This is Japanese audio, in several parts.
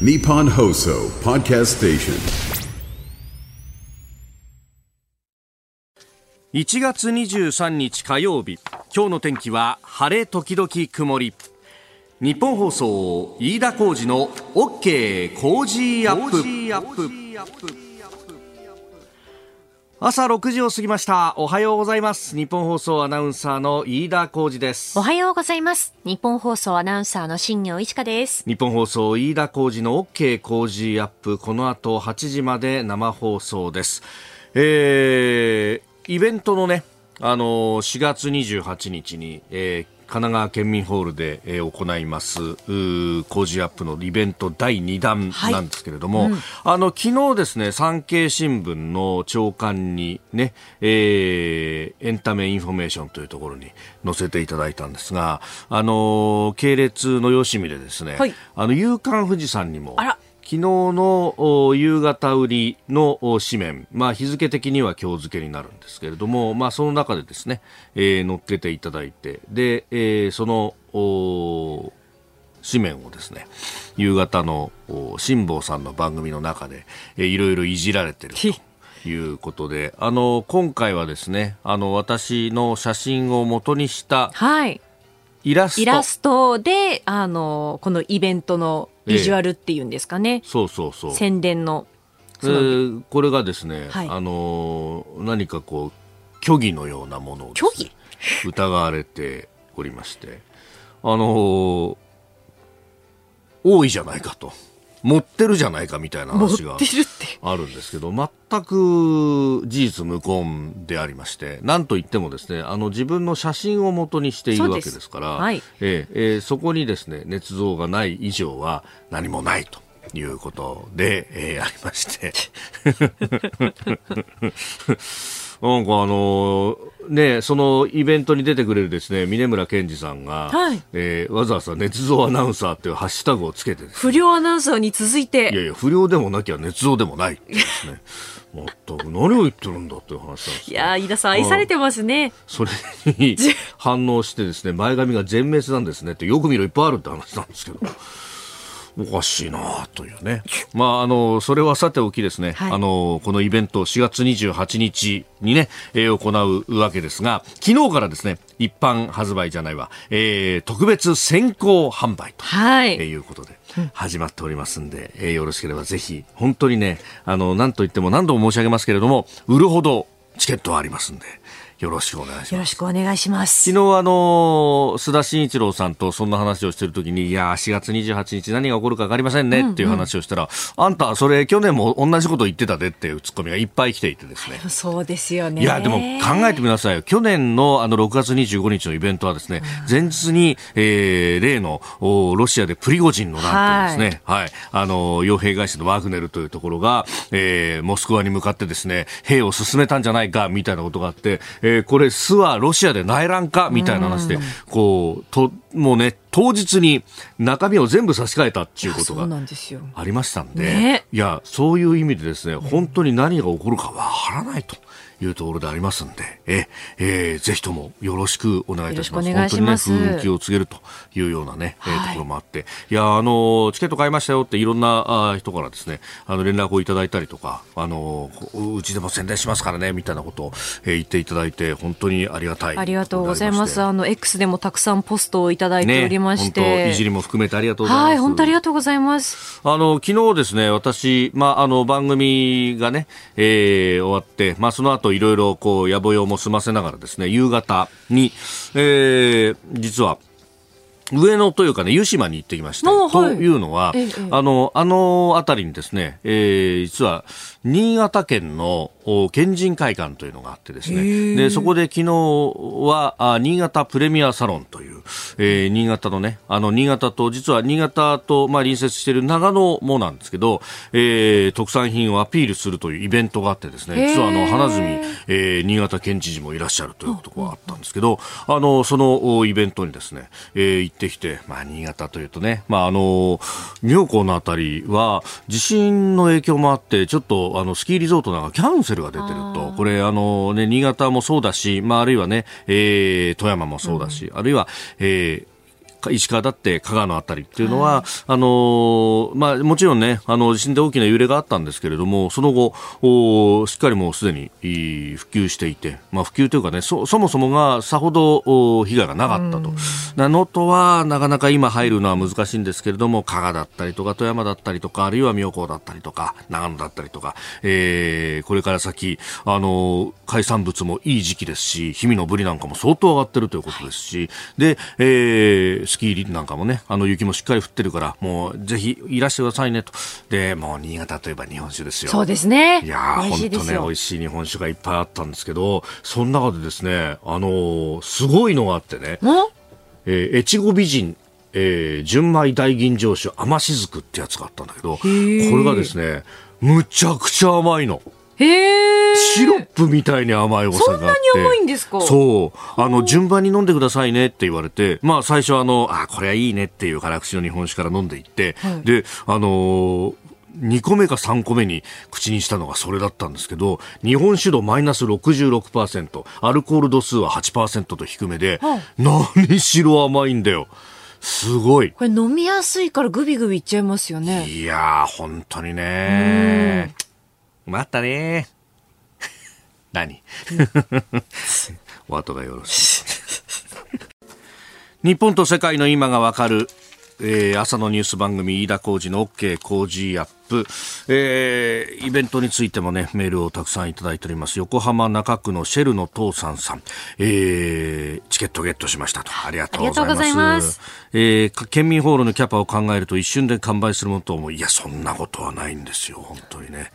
Nippon Hoso Podcast Station. 1月23日火曜日。今日の天気は晴れ時々曇り。日本放送飯田浩司の OK 工事アップ朝6時を過ぎました。おはようございます。日本放送アナウンサーの飯田浩司です。おはようございます。日本放送アナウンサーの新業一華です。日本放送飯田浩司の OK 工事アップ。この後8時まで生放送です。えー、イベントのねあの4月28日に、えー神奈川県民ホールで、えー行います工事アップのイベント第2弾なんですけれども、あの昨日ですね産経新聞の朝刊にね、えーエンタメインフォメーションというところに載せていただいたんですがあの系列のよしみでですね、はい。あの夕刊フジさんにもあら昨日のお夕方売りのお紙面、まあ、日付的には今日付けになるんですけれども、まあ、その中でですね、えー載っけていただいてで、えーそのお紙面をですね夕方のお辛坊さんの番組の中で、えーいろいろいじられてるということであの今回はですねあの私の写真を元にしたはい。イラスト。で、あの、このイベントのビジュアルっていうんですかね。そうそうそう。宣伝の。えーこれがですね、はい。あのー何かこう虚偽のようなものをね、虚偽？疑われておりまして。あのー多いじゃないかと持ってるじゃないかみたいな話が。あるんですけど全く事実無根でありましてなんといってもですねあの自分の写真を元にしているわけですからええそこにですね捏造がない以上は何もないと。いうことで、えーありまして。なんかあのね、そのイベントに出てくれるですね、峰村健二さんが、はいえーわざわざ捏造アナウンサーっていうハッシュタグをつけてね不良アナウンサーに続いいやて、いや、不良でもなきゃ捏造でもないってですね。全く何を言ってるんだっていう話なんですよいやー、飯田さん愛されてますね。それに反応してですね、前髪が全滅なんですねってよく見るいっぱいあるって話なんですけど。おかしいなというね。まあ、あの、それはさておきですね、はいあの、このイベント4月28日にね、えー行うわけですが、昨日からですね、一般発売じゃないわ、えー特別先行販売と。はい。えーいうことで始まっておりますんで、えーよろしければぜひ本当にねあの何と言っても何度も申し上げますけれども売るほどチケットはありますんでよろしくお願いしよろますしくお願いします。昨日あの須田慎一郎さんとそんな話をしてるときにいや4月28日何が起こるか分かりませんねっていう話をしたら、あんたそれ去年も同じこと言ってたでっていうツッコミがいっぱい来ていてですね。そうですよね。いや、でも考えてみなさいよ。去年のあの6月25日のイベントはですね、前日に、えー、例のおロシアでプリゴジンのなんていうですね、はい、あの、傭兵会社のワグネルというところが、えー、モスクワに向かってですね、兵を進めたんじゃないか、みたいなことがあって、えー、これ、巣はロシアで内乱か、みたいな話で、こう、と、もうね、当日に中身を全部差し替えたっていうことが。ありましたんで、ねいや、そういう意味でですね、本当に何が起こるかわからないと。いうところでありますんで、え、えーぜひともよろしくお願いいたします。本当にね、風気を告げるというようなね、えーはいところもあって、いや、あの、チケット買いましたよっていろんなあ人からですね、あの、連絡をいただいたりとか、あの、うちでも宣伝しますからね、みたいなことを、えー言っていただいて、本当にありがたい。ありがとうございます。ああの、X でもたくさんポストをいただいておりましね、本当いじて。りも含めてありがとうございます。はい、本当ありがとうございます。あの、昨日ですね、私、まあ、あの、番組がね、えー終わって、まあ、その後いろいろ、こう、野暮用も済ませながらですね、夕方に、えー実は、上野というかね、湯島に行ってきまして、おはい。というのは、ええあの、あの辺りにですね、えー実は、新潟県のお県人会館というのがあってですね、で、そこで昨日は、あ新潟プレミアサロンという、えー新潟のね、あの、新潟と、実は新潟と、まあ、隣接している長野もなんですけど、えー特産品をアピールするというイベントがあってですね、実はあの、花角、えー新潟県知事もいらっしゃるということがあったんですけど、あの、そのおイベントにですね、えー行ってきて、まあ、新潟というとね、まあ、あの、妙高のあたりは、地震の影響もあって、ちょっと、あの、スキーリゾートなんかキャンセルが出てると、これ、あのね、新潟もそうだし、まあ、あるいはね、えー富山もそうだし、あるいは、えー石川だって加賀のあたりっていうのは、はい、あのまあ、もちろんね、あの地震で大きな揺れがあったんですけれども、その後、おしっかりもうすでに普及していて、まあ、普及というかね、そそもそもがさほど被害がなかったと。能登はなかなか今入るのは難しいんですけれども、加賀だったりとか、富山だったりとか、あるいは妙高だったりとか、長野だったりとか、えー、これから先、あの海産物もいい時期ですし、氷見のブリなんかも相当上がってるということですし、で、えー、スキーなんかもね、あの雪もしっかり降ってるから、もうぜひいらしてくださいねと。で、もう新潟といえば日本酒ですよ。そうですね。いや本当ね、美味しい日本酒がいっぱいあったんですけど、その中でですね、あのー、すごいのがあってね、えー、越後美人えー、純米大吟醸酒甘しずくってやつがあったんだけど、これがですね、むちゃくちゃ甘いの。シロップみたいに甘いお酒があって。そんなに甘いんですか？そう。あの、順番に飲んでくださいねって言われて、まあ最初あの、あ、これはいいねっていう辛口の日本酒から飲んでいって、はい、で、あのー2個目か3個目に口にしたのがそれだったんですけど日本酒度マイナス66%アルコール度数は8%と低めで、はい、何しろ甘いんだよ。すごい。これ飲みやすいからグビグビいっちゃいますよね。いやー、本当にねうまったね。何、お後がよろしい。日本と世界の今がわかる、えー、朝のニュース番組飯田浩二の OK 工事アップ、えー、イベントについてもね、メールをたくさんいただいております。横浜中区のシェルの父さんさん、えー、チケットゲットしましたと。ありがとうございます。えー、県民ホールのキャパを考えると一瞬で完売するものと思う。いや、そんなことはないんですよ、本当にね。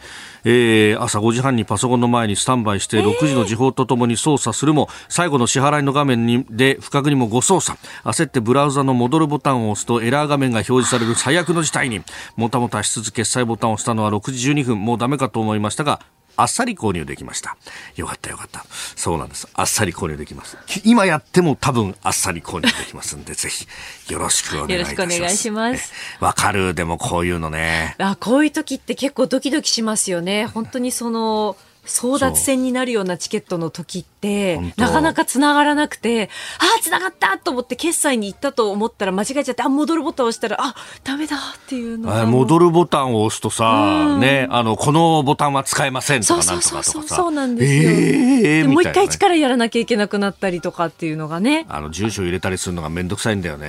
えー、朝5時半にパソコンの前にスタンバイして6時の時報とともに操作するも、最後の支払いの画面にで不確認も誤操作焦ってブラウザの戻るボタンを押すとエラー画面が表示される最悪の事態にもたもたしつつ決済ボタンを押したのは6時12分もうダメかと思いましたがあっさり購入できました。よかったよかった。そうなんです。あっさり購入できます。今やっても多分あっさり購入できますんで、ぜひよろしくお願いします。よろしくお願いします。わかる。でもこういうのね。あ、こういう時って結構ドキドキしますよね。本当にその、争奪戦になるようなチケットの時ってなかなかつながらなくてああつながったと思って決済に行ったと思ったら間違えちゃってあ戻るボタンを押したらあダメだっていうの戻るボタンを押すとさ、ねあのこのボタンは使えませんとかなんとかとかさ。そうなんですよ、えー、もう一回力やらなきゃいけなくなったりとかっていうのがね。あの住所入れたりするのが面倒くさいんだよね。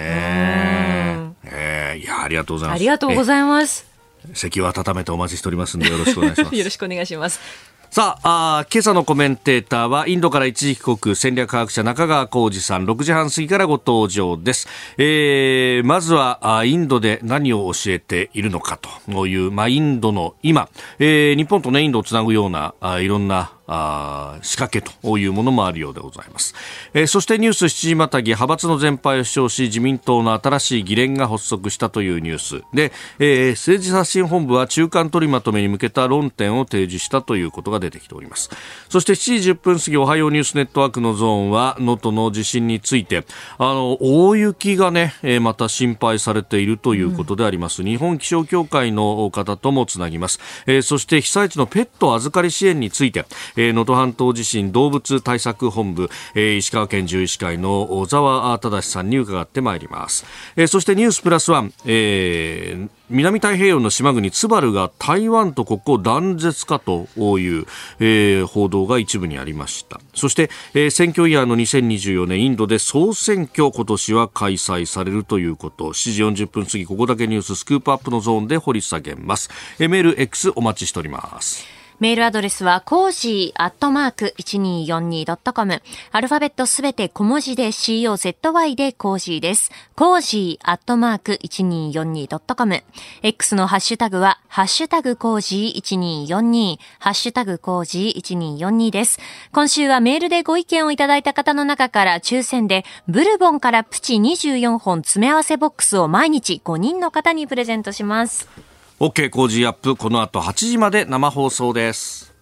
えー、いやありがとうございます。ありがとうございます。席を温めてお待ちしておりますんでよろしくお願いします。よろしくお願いしますさああ、今朝のコメンテーターは、インドから一時帰国、戦略科学者中川浩二さん、6時半過ぎからご登場です。えー、まずはあ、インドで何を教えているのかという、まあ、インドの今、えー、日本とね、インドをつなぐような、あいろんな、あ仕掛けというものもあるようでございます、えー、そしてニュース7時またぎ派閥の全廃を主張し自民党の新しい議連が発足したというニュース。で、えー、政治刷新本部は中間取りまとめに向けた論点を提示したということが出てきております。そして7時10分過ぎおはようニュースネットワークのゾーンは能登の地震について。あの大雪がね、えー、また心配されているということであります、うん、日本気象協会の方ともつなぎます、えー、そして被災地のペット預かり支援について。能登半島地震動物対策本部、えー、石川県獣医師会の小沢忠さんに伺ってまいります、えー、そしてニュースプラスワン、えー南太平洋の島国ツバルが台湾と国交断絶かという、えー、報道が一部にありました。そして、えー、選挙イヤーの2024年インドで総選挙今年は開催されるということ。7時40分過ぎここだけニューススクープアップのゾーンで掘り下げます、えー、メール X お待ちしております。メールアドレスは、コージーアットマーク 1242.com。アルファベットすべて小文字で COZY でコージーです。コージーアットマーク 1242.com。X のハッシュタグは、ハッシュタグコージー1242、ハッシュタグコージー1242です。今週はメールでご意見をいただいた方の中から抽選で、ブルボンからプチ24本詰め合わせボックスを毎日5人の方にプレゼントします。OK 工事アップこの後8時まで生放送です。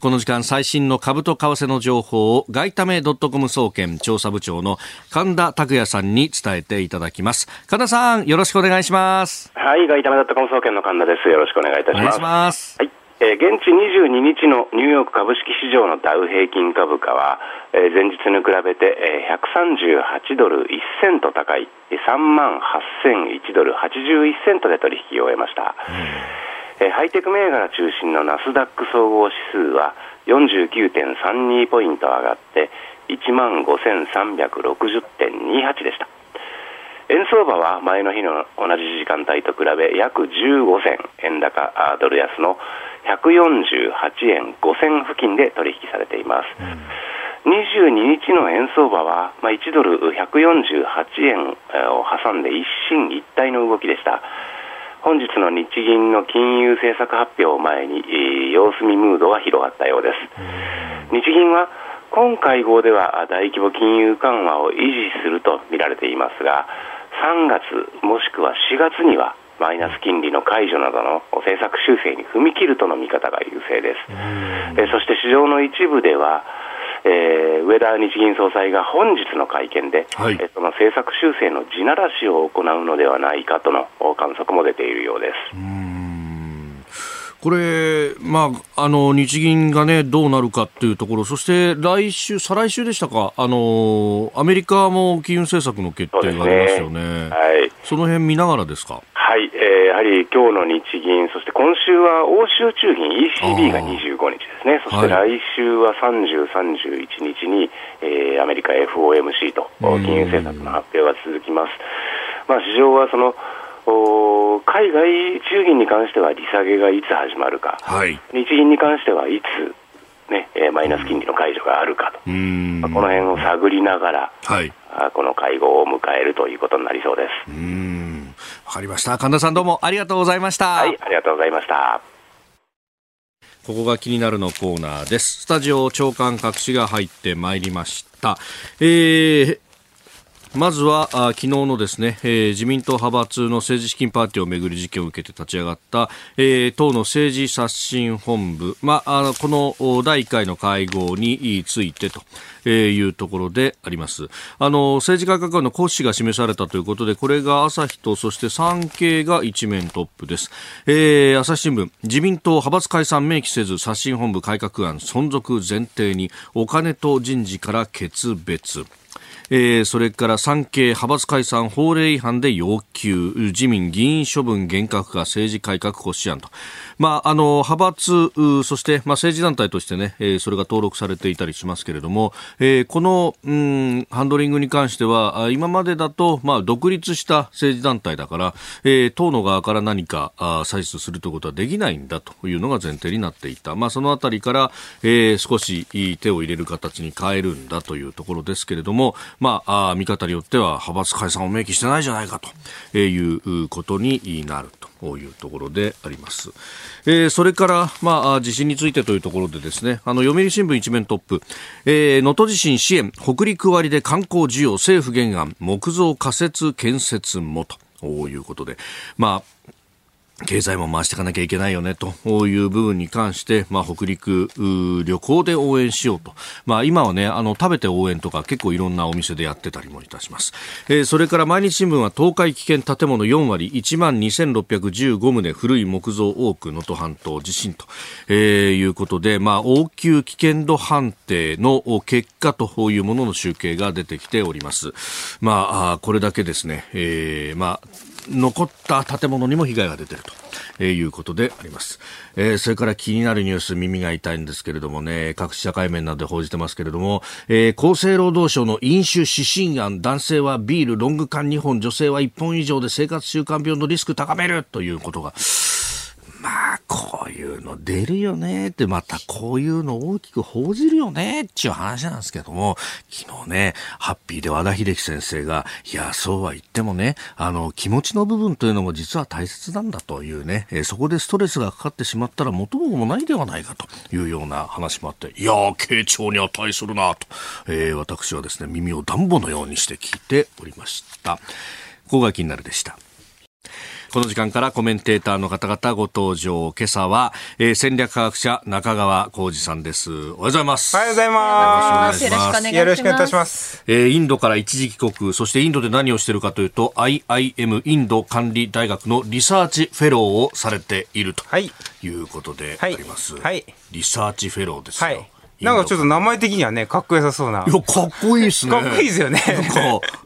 この時間最新の株と為替の情報を外為ドットコム総研調査部長の神田拓也さんに伝えていただきます。神田さんよろしくお願いします。はい外為ドットコム総研の神田です。よろしくお願いいたします。ます。はいえー、現地22日のニューヨーク株式市場のダウ平均株価は、えー、前日に比べて、えー、138ドル1セント高い3万8001ドル81セントで取引を終えました、えー、ハイテク銘柄中心のナスダック総合指数は49.32ポイント上がって1万5360.28でした円相場は前の日の同じ時間帯と比べ約15銭円高ドル安の148円5銭付近で取引されています、うん、22日の円相場は、まあ、1ドル148円を挟んで一進一退の動きでした。本日の日銀の金融政策発表を前に、えー、様子見ムードが広がったようです、うん、日銀は今会合では大規模金融緩和を維持すると見られていますが3月もしくは4月にはマイナス金利の解除などの政策修正に踏み切るとの見方が優勢です。えそして市場の一部では、えー、上田日銀総裁が本日の会見で、はい、その政策修正の地ならしを行うのではないかとの観測も出ているようです。これ、まあ、あの日銀が、ね、どうなるかというところ、そして来週、再来週でしたか、あのアメリカも金融政策の決定がありますよね、そ、ね、はい、その辺見ながらですか？はい、えー、やはり今日の日銀、そして今週は欧州中銀 ECB が25日ですね、そして来週は30、31日に、えー、アメリカ FOMC と金融政策の発表が続きます。まあ、市場はその海外中銀に関しては利下げがいつ始まるか、はい、日銀に関してはいつ、ね、マイナス金利の解除があるかと、まあ、この辺を探りながら、はい、この会合を迎えるということになりそうです。うんわかりました。神田さんどうもありがとうございました。はい、ありがとうございました。ここが気になるのコーナーです。スタジオ長官隠しが入ってまいりました。えー、まずはあ昨日のですね、えー、自民党派閥の政治資金パーティーをめぐる事件を受けて立ち上がった、えー、党の政治刷新本部、まあ、あのこの第1回の会合についてと。えいうところであります。あの、政治改革案の骨子が示されたということで、これが朝日とそして産経が一面トップです。えー、朝日新聞、自民党派閥解散明記せず、刷新本部改革案存続前提に、お金と人事から決別。えー、それから産経派閥解散法令違反で要求。自民議員処分厳格化政治改革骨子案と、まあ、あの派閥そして、まあ、政治団体としてね、えー、それが登録されていたりしますけれども、えー、この、うん、ハンドリングに関しては今までだと、まあ、独立した政治団体だから、えー、党の側から何かあ採取するということはできないんだというのが前提になっていた、まあ、そのあたりから、えー、少し手を入れる形に変えるんだというところですけれども、まあ、見方によっては派閥解散を明記してないじゃないかということになるというところであります。えー、それから、まあ、地震についてというところでですね、あの、読売新聞一面トップ、えー、能登地震支援、北陸割で観光需要、政府原案、木造仮設建設もということで、まあ、経済も回していかなきゃいけないよねという部分に関して、まあ、北陸旅行で応援しようと、まあ、今はねあの食べて応援とか結構いろんなお店でやってたりもいたします、えー、それから毎日新聞は東海危険建物4割1万2615棟古い木造多く能登半島地震と、えー、いうことで、まあ、応急危険度判定の結果というものの集計が出てきております、まあ、これだけですね、えーまあ残った建物にも被害が出ているとえいうことであります。えー、それから気になるニュース耳が痛いんですけれどもね、各社会面などで報じてますけれども、えー、厚生労働省の飲酒指針案、男性はビール、ロング缶2本、女性は1本以上で生活習慣病のリスク高めるということが、まあ、こういうの出るよねって、またこういうの大きく報じるよねっていう話なんですけども、昨日ね、ハッピーで和田秀樹先生が、いや、そうは言ってもね、あの、気持ちの部分というのも実は大切なんだというね、え、そこでストレスがかかってしまったら元も子もないではないかというような話もあって、いやー、傾聴に値するなと、えー、私はですね、耳をダンボのようにして聞いておりました。ここが気になるでした。この時間からコメンテーターの方々ご登場。今朝は、えー、戦略科学者中川コージさんです。おはようございます。おはようございます。よろしくお願いします。よろしくお願いいたします。えー、インドから一時帰国、そしてインドで何をしているかというと、IIM インド管理大学のリサーチフェローをされているということであります。はい。はい、リサーチフェローですよ。はいなんかちょっと名前的にはね、かっこよさそうな。いや、かっこいいっすね。かっこいいですよね。なんか、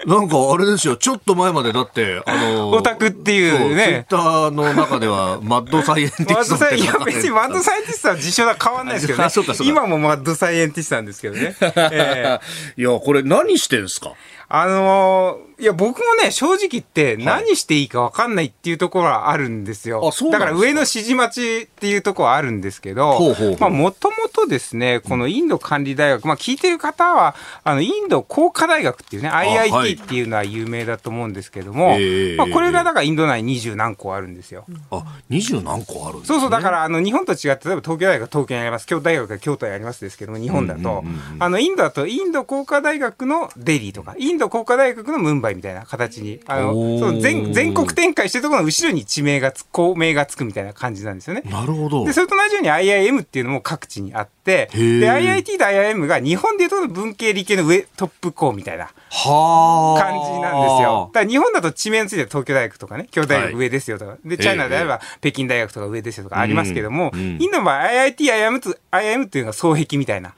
なんかあれですよ、ちょっと前までだって、あのオタクっていうね。ツイッターの中では、マッドサイエンティストマッドサイエンティスト。いや、別にマッドサイエンティストは実証は変わんないですけどね。今もマッドサイエンティストなんですけどね。えー、いや、これ何してんすか？あのーいや、僕もね、正直言って何していいか分かんないっていうところはあるんですよ。はい、だから上の指示待ちっていうところはあるんですけど、まあ、もともとですね、このインド管理大学、まあ、聞いてる方は、あの、インド工科大学っていうね、IIT っていうのは有名だと思うんですけども、まあ、これがだからインド内二十何個あるんですよ。あ、二十何個あるんです、ね、そうそう、だから、あの、日本と違って、例えば東京大学東京にあります、京都大学が京都にありますですけども、日本だと、あの、インドだと、インド工科大学のデリーとか、インド工科大学のムンバイみたいな形にあのその全全国展開してるところの後ろに地名がつ校名がつくみたいな感じなんですよね。なるほどでそれと同じように IIM っていうのも各地にあってで IIT と IIM が日本でいうと文系理系の上トップ校みたいな感じなんですよ。だから日本だと地名について東京大学とかね京都大学上ですよとか、はい、でチャイナであれば北京大学とか上ですよとかありますけども、インドの場合 IIT、IIM と IIM っていうのが双璧みたいな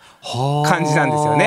感じなんですよね。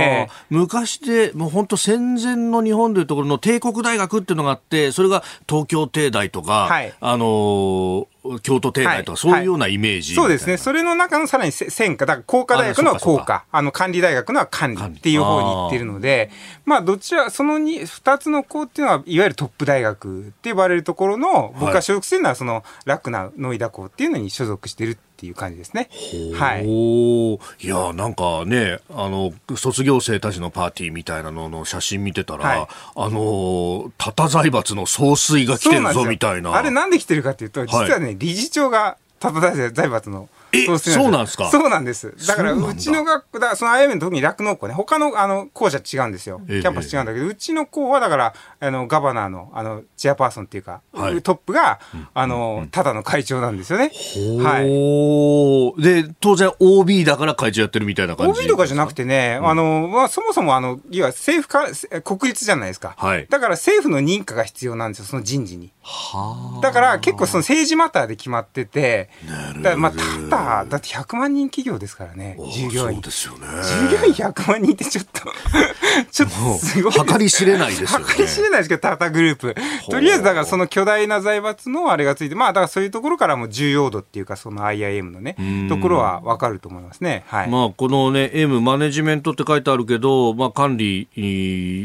えー、昔でもう本当戦前の日本でいうところの帝国大学っていうのがあって、それが東京帝大とか、はい、あのー京都帝大とか、そういうようなイメージ、そうですね。それの中のさらに専科、だから工科大学のは工科、あの管理大学のは管理っていう方に行ってるので、まあどちら、その二二つの校っていうのは、いわゆるトップ大学って呼ばれるところの、僕が所属してるのはその楽なノイダ校っていうのに所属してるっていう感じですね。はい。いや、なんかね、あの、卒業生たちのパーティーみたいなのの写真見てたら、はい、あの、たた財閥の総帥が来てるぞみたいな。あれなんで来てるかっていうと、実はね、はい、理事長がたた財閥のえそうなんですか？そうなんです。だから、うちの学校、だその IM の時に酪農校ね、他の、あの、校舎違うんですよ。キャンパス違うんだけど、うちの校は、だから、あの、ガバナーの、あの、チェアパーソンっていうか、はい、トップが、あの、ただの会長なんですよね。はい。で、当然 OB だから会長やってるみたいな感じ ?OB とかじゃなくてね、あの、まあ、そもそも、あの、いわ政府か、国立じゃないですか。はい。だから政府の認可が必要なんですよ、その人事に。はだから、結構その政治マターで決まってて、なるほど。まあ、ただ、だって100万人企業ですからね、従業員。そうですよね。従業員100万人ってちょっと ちょっとすごい。計り知れないですよね。計り知れないですけど、タタグループ。とりあえず、だからその巨大な財閥のあれがついて、まあ、だからそういうところからも重要度っていうか、その IIM のね、ところはわかると思いますね。はい。まあ、このね、M、マネジメントって書いてあるけど、まあ、管理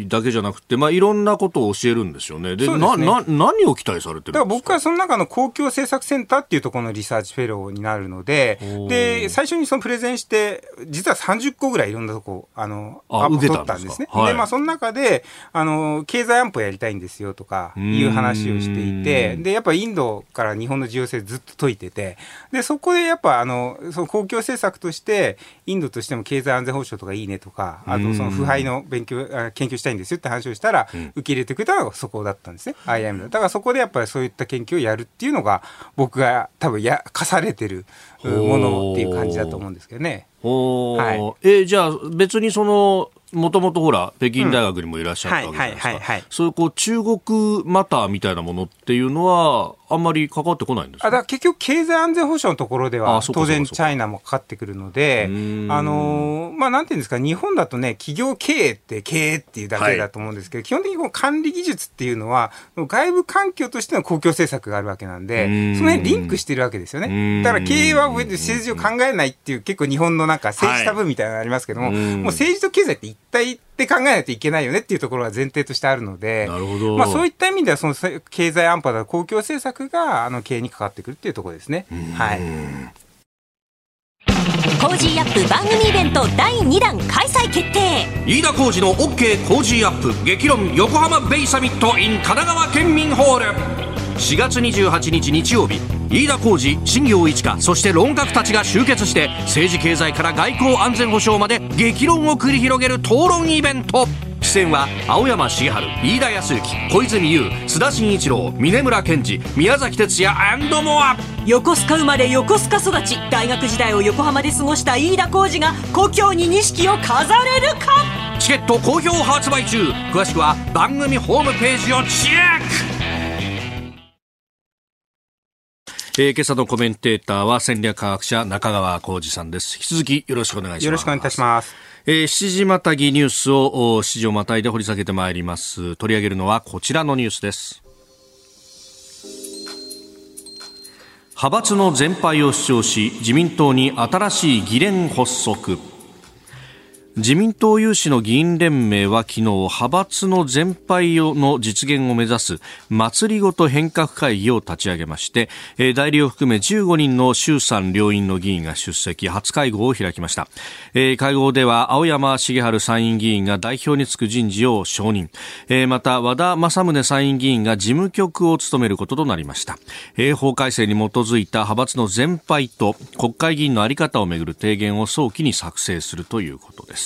だけじゃなくて、まあ、いろんなことを教えるんですよね。で、でね、な、な、何を期待されてるだから僕はその中の公共政策センターっていうところのリサーチフェローになるので、で、最初にそのプレゼンして、実は30個ぐらいいろんなとこ、あの、アップ取ったんですね。ではい、で、まあ、その中で、あの、経済安保やりたいんですよとか、いう話をしていて、で、やっぱインドから日本の重要性ずっと解いてて、で、そこでやっぱ、あの、その公共政策として、インドとしても経済安全保障とかいいねとか、あとその腐敗の勉強、研究したいんですよって話をしたら、受け入れてくれたのがそこだったんですね、IIM だからそこでやっぱりそういった研究をやるっていうのが、僕が多分や、課されてるものっていう感じだと思うんですけどね。はい、えー、じゃあ別にそのもともとほら、北京大学にもいらっしゃったわけじゃないですか。そういうこう中国マターみたいなものっていうのは、あんまり関わってこないんですか？あだ結局、経済安全保障のところでは、当然、チャイナもかかってくるので、あのまあ、なんていうんですか、日本だとね、企業経営って経営っていうだけだと思うんですけど、はい、基本的にこの管理技術っていうのは、外部環境としての公共政策があるわけなんで、その辺リンクしてるわけですよね。だから経営は政治を考えないっていう、結構日本のなんか政治タブーみたいなのがありますけども、はい、もう政治と経済って一体って考えないといけないよねっていうところが前提としてあるので、なるほど。まあ、そういった意味では、その経済安保だ公共政策があの経営にかかってくるっていうところですね。はい。コージーアップ番組イベント第2弾開催決定。飯田浩司の OK コージーアップ。激論横浜ベイサミット in 神奈川県民ホール4月28日日曜日。飯田浩司新行市佳そして論客たちが集結して政治経済から外交安全保障まで激論を繰り広げる討論イベント。出演は青山茂春飯田康之小泉悠須田慎一郎峯村健二宮崎哲也モア横須賀生まれ横須賀育ち。大学時代を横浜で過ごした飯田浩二が故郷に錦を飾れるか？チケット好評発売中。詳しくは番組ホームページをチェックえー、今朝のコメンテーターは戦略科学者中川浩二さんです。引き続きよろしくお願いします。よろしくお願いいたします。えー、7時またぎニュースを7時をまたいで掘り下げてまいります。取り上げるのはこちらのニュースです。派閥の全廃を主張し、自民党に新しい議連発足。自民党有志の議員連盟は昨日派閥の全廃の実現を目指す祭りごと変革会議を立ち上げまして代理を含め15人の衆参両院の議員が出席初会合を開きました。会合では青山茂春参院議員が代表に就く人事を承認。また和田政宗参院議員が事務局を務めることとなりました。法改正に基づいた派閥の全廃と国会議員の在り方をめぐる提言を早期に作成するということです。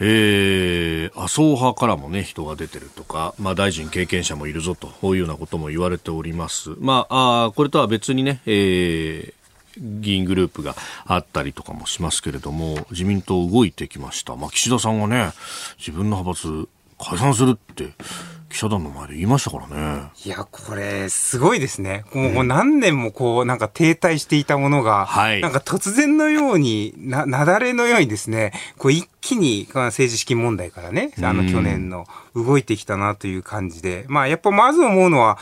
えー、麻生派からもね、人が出てるとか、まあ大臣経験者もいるぞというようなことも言われております。まあ、あこれとは別にね、えー、議員グループがあったりとかもしますけれども、自民党動いてきました。まあ、岸田さんがね、自分の派閥解散するって、記者団の前で言いましたからね。いや、これ、すごいですね。もう何年もこう、なんか停滞していたものが、はい、なんか突然のように、な、なだれのようにですね、こう一気に政治資金問題からね、あの去年の動いてきたなという感じで、まあやっぱまず思うのは、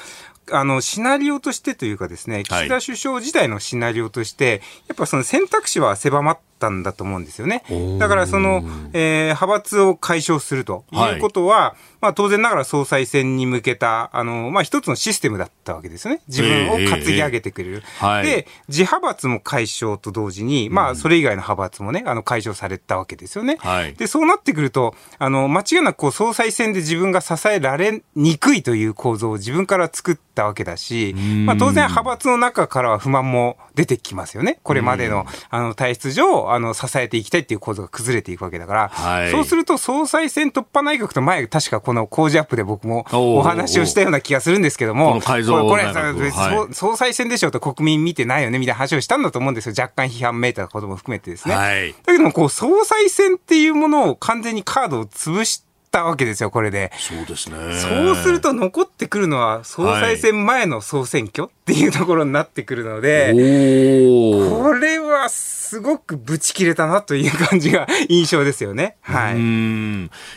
あの、シナリオとしてというかですね、岸田首相自体のシナリオとして、やっぱその選択肢は狭まったんだと思うんですよね。だからその、えー、派閥を解消するということは、はい、まあ当然ながら総裁選に向けた、あの、まあ一つのシステムだったわけですよね。自分を担ぎ上げてくれる。えーえー、で、自派閥も解消と同時に、まあそれ以外の派閥もね、あの解消されたわけですよね。はい、で、そうなってくると、あの、間違いなくこう総裁選で自分が支えられにくいという構造を自分から作ったわけだし、まあ当然派閥の中からは不満も出てきますよね。これまでの、あの、体質上、あの、支えていきたいっていう構造が崩れていくわけだから、はい、そうすると総裁選突破内閣と前、確かこの工事アップで僕もお話をしたような気がするんですけども、これ、これ、はい、総裁選でしょうと国民見てないよねみたいな話をしたんだと思うんですよ。若干批判めいたことも含めてですね。はい、だけども、こう、総裁選っていうものを完全にカードを潰して、たわけですよ、これで。そうですね。そうすると残ってくるのは総裁選前の総選挙っていうところになってくるので、はい、これはすごくぶち切れたなという感じが 印象ですよね。はい。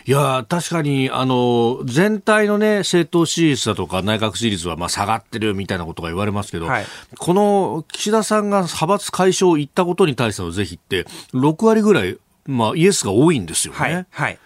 いや、確かに、あの、全体のね、政党支持率だとか内閣支持率はまあ下がってるみたいなことが言われますけど、はい、この岸田さんが派閥解消を言ったことに対しての是非って、6割ぐらい、まあ、イエスが多いんですよね。はい。はい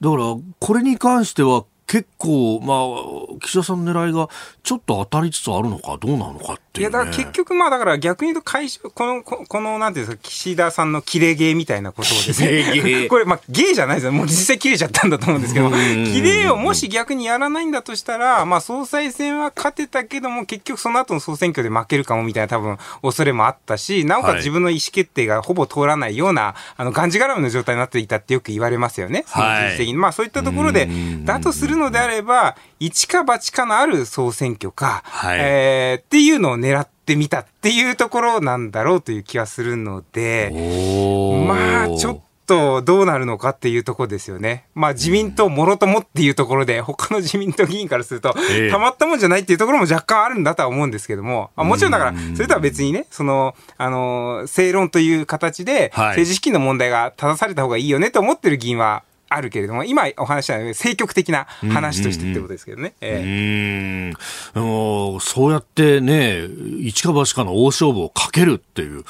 だから、これに関しては結構、まあ、岸田さんの狙いがちょっと当たりつつあるのか、どうなのかっいや、だから結局、まあ、だから逆に言うと会、この、この、なんていうんですか、岸田さんの切れ芸みたいなことをですね、これ、まあ、芸じゃないですよ。もう実際切れちゃったんだと思うんですけど、切れをもし逆にやらないんだとしたら、まあ、総裁選は勝てたけども、結局その後の総選挙で負けるかもみたいな多分、恐れもあったし、なおかつ自分の意思決定がほぼ通らないような、あの、がんじがらめの状態になっていたってよく言われますよね。はい、まあ、そういったところで、だとするのであれば、一か八かのある総選挙か、はい、えー、っていうのを狙ってみたっていうところなんだろうという気はするので、まあ、ちょっとどうなるのかっていうところですよね。まあ自民党もろともっていうところで、他の自民党議員からすると、たまったもんじゃないっていうところも若干あるんだとは思うんですけども、もちろんだから、それとは別にね、その、あの、正論という形で、政治資金の問題が正された方がいいよねと思ってる議員はあるけれども、今お話した政局的な話としてってことですけどね。えー、そうやってね、一か八かの大勝負をかけるっていう、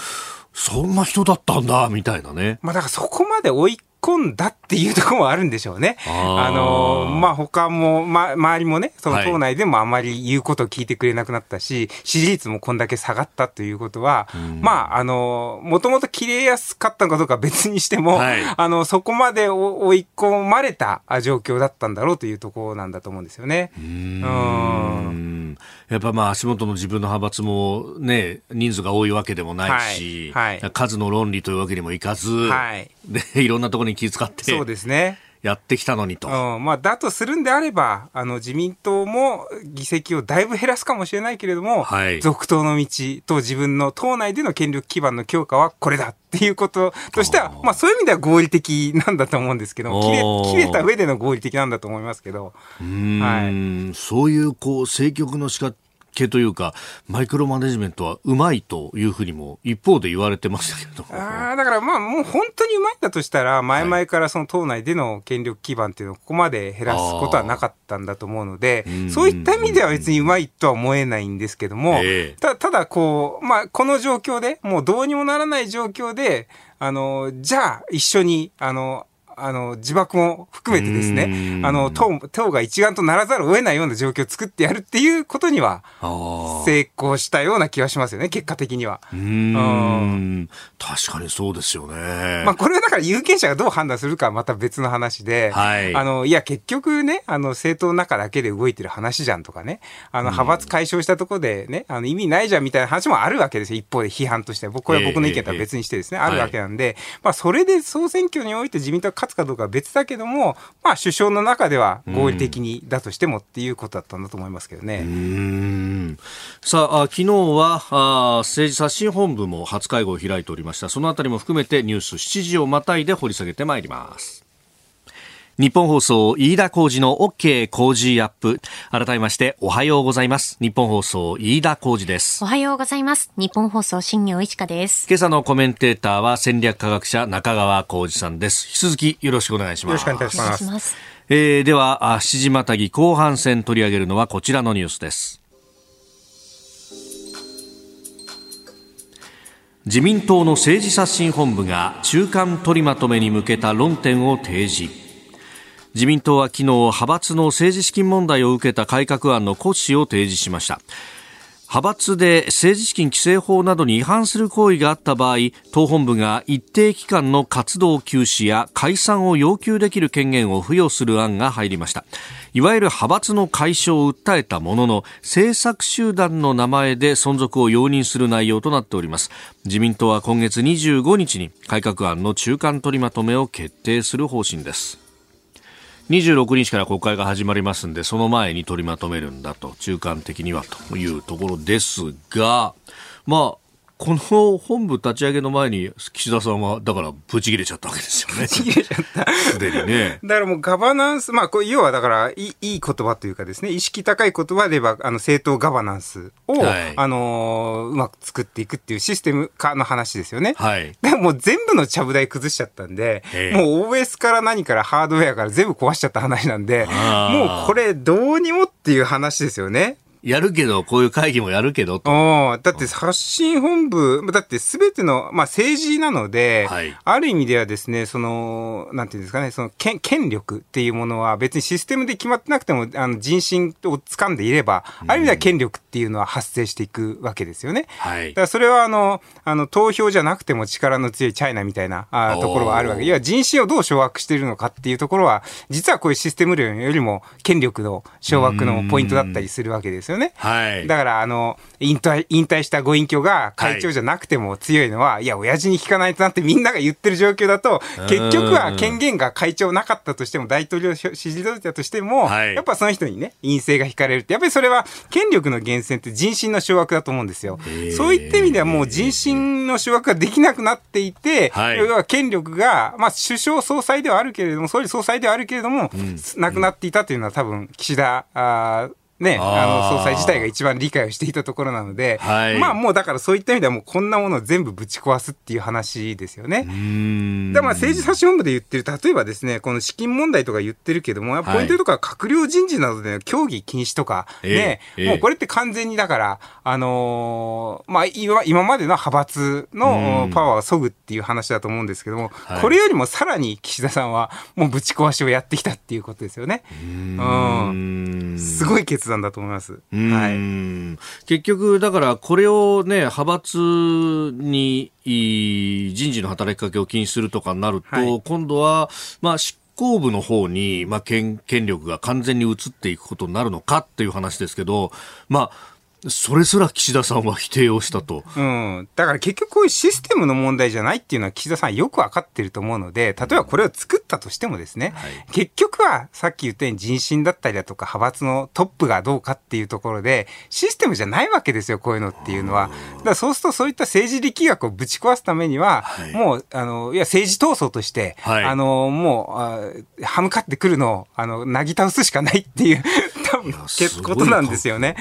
そんな人だったんだ、みたいなね。まあだからそこまで追い込んだっていうところもあるんでしょうね。あの、まあ、他も、ま、周りもね、その党内でもあまり言うことを聞いてくれなくなったし、はい、支持率もこんだけ下がったということは、まあ、あの、もともと切れやすかったのかどうか別にしても、はい、あの、そこまで追い込まれた状況だったんだろうというところなんだと思うんですよね。うん。やっぱまあ足元の自分の派閥もね、人数が多いわけでもないし、はい。はい、数の論理というわけにもいかず、はい、で、いろんなところに気遣って。そうですね。やってきたのにと。うん、まあ、だとするんであれば、あの、自民党も議席をだいぶ減らすかもしれないけれども、はい続党の道と自分の党内での権力基盤の強化はこれだっていうこととしては、まあ、そういう意味では合理的なんだと思うんですけども、切れ切れた上での合理的なんだと思いますけど、うーんそういうこう政局の仕掛けというか、マイクロマネジメントはうまいというふうにも一方で言われてましたけれど。も。ああ、だからまあもう本当にうまいんだとしたら、前々からその党内での権力基盤っていうのをここまで減らすことはなかったんだと思うのでそういった意味では別にうまいとは思えないんですけどもええ、たただこう、まあこの状況で、もうどうにもならない状況で、あの、じゃあ一緒に、あの、あの、自爆も含めてですうねん、あの、党、党が一丸とならざるを得ないような状況を作ってやるっていうことには、成功したような気はしますよね、結果的には。うーん確かにそうですよね。まあ、これはだから有権者がどう判断するかはまた別の話で、はいあの、いや、結局ね、あの、政党の中だけで動いてる話じゃんとかね、あの、派閥解消したところでね、あの、意味ないじゃんみたいな話もあるわけですよ。一方で批判としては。僕、これは僕の意見とは別にしてですね、ええあるわけなんで、まあ、それで総選挙において自民党が勝つかどうかは別だけども、まあ、首相の中では合理的にだとしてもっていうことだったんだと思いますけどね。うーんさあ、あ昨日はあ政治刷新本部も初会合を開いておりました。そのあたりも含めてニュース7時をまたいで掘り下げてまいります。日本放送飯田浩二の OK 工事アップ。改めましておはようございます。日本放送飯田浩二ですお。はようございます。日本放送新業一華です。今朝のコメンテーターは戦略科学者中川浩二さんです。引き続きよろしくお願いします。よろしくお願いします。いします。えーでは、あ7時またぎ後半戦取り上げるのはこちらのニュースです。自民党の政治刷新本部が中間取りまとめに向けた論点を提示。自民党は昨日、派閥の政治資金問題を受けた改革案の骨子を提示しました。派閥で政治資金規正法などに違反する行為があった場合、党本部が一定期間の活動休止や解散を要求できる権限を付与する案が入りました。いわゆる派閥の解消を訴えたものの、政策集団の名前で存続を容認する内容となっております。自民党は今月25日に改革案の中間取りまとめを決定する方針です。26日から国会が始まりますんで、その前に取りまとめるんだと、中間的にはというところですが、まあ、この本部立ち上げの前に岸田さんは、だから、ブチ切れちゃったわけですよね。切れちゃった。すでにね。だからもうガバナンス、まあ、これ要はだからいい、いい言葉というかですね、意識高い言葉で言えば、あの、政党ガバナンスを、はいあのーうまく作っていくっていうシステム化の話ですよね。はい。でももう全部のちゃぶ台崩しちゃったんでええ、もう OS から何からハードウェアから全部壊しちゃった話なんで、もうこれどうにもっていう話ですよね。やるけど、こういう会議もやるけどと。おだって発信本部、だってすべての、まあ政治なので、はいある意味ではですね、その、なんていうんですかね、その権権力っていうものは別にシステムで決まってなくても、あの人心を掴んでいれば、ある意味では権力っていうのは発生していくわけですよね。はいだか。らそれはあの、あの、投票じゃなくても力の強いチャイナみたいなあところはあるわけ。いや、人心をどう掌握しているのかっていうところは、実はこういうシステム論よりも権力の掌握のポイントだったりするわけですよね。はい。だから、あの、引退、引退したご隠居が会長じゃなくても強いのは、い、や、親父に聞かないとなってみんなが言ってる状況だと、結局は権限が会長なかったとしても、大統領支持率だとしても、はいやっぱその人にね、陰性が引かれるって、やっぱりそれは権力の源泉って人心の掌握だと思うんですよ。ーそういった意味ではもう人心の掌握ができなくなっていて、はい要は権力が、まあ首相総裁ではあるけれども、総理総裁ではあるけれども、なくなっていたというのは多分岸田、あーね、あの、総裁自体が一番理解をしていたところなので、はい。まあもうだからそういった意味ではもうこんなものを全部ぶち壊すっていう話ですよね。だまあ政治刷新本部で言ってる、例えばですね、この資金問題とか言ってるけども、やっぱはい。ポイントとか閣僚人事などでの協議禁止とか、ね、ええ。もうこれって完全にだから、あのーまあ今今までの派閥のうん。パワーを削ぐっていう話だと思うんですけども、はい。これよりもさらに岸田さんはもうぶち壊しをやってきたっていうことですよね。うーん。すごい決断だと思います。はい。ん結局、だからこれをね、派閥に人事の働きかけを禁止するとかになると、はい今度は、まあ、執行部の方に、まあ、権権力が完全に移っていくことになるのかっていう話ですけど、まあ、それすら岸田さんは否定をしたと。うん。だから結局こういうシステムの問題じゃないっていうのは岸田さんよくわかってると思うので、例えばこれを作ったとしてもですね、はい、結局はさっき言ったように人心だったりだとか派閥のトップがどうかっていうところで、システムじゃないわけですよ、こういうのっていうのは。だからそうするとそういった政治力学をぶち壊すためには、はい、もう、あの、いや政治闘争として、はい、あの、もう、あ歯向かってくるのを、あの、なぎ倒すしかないっていう、多分、ことなんですよね。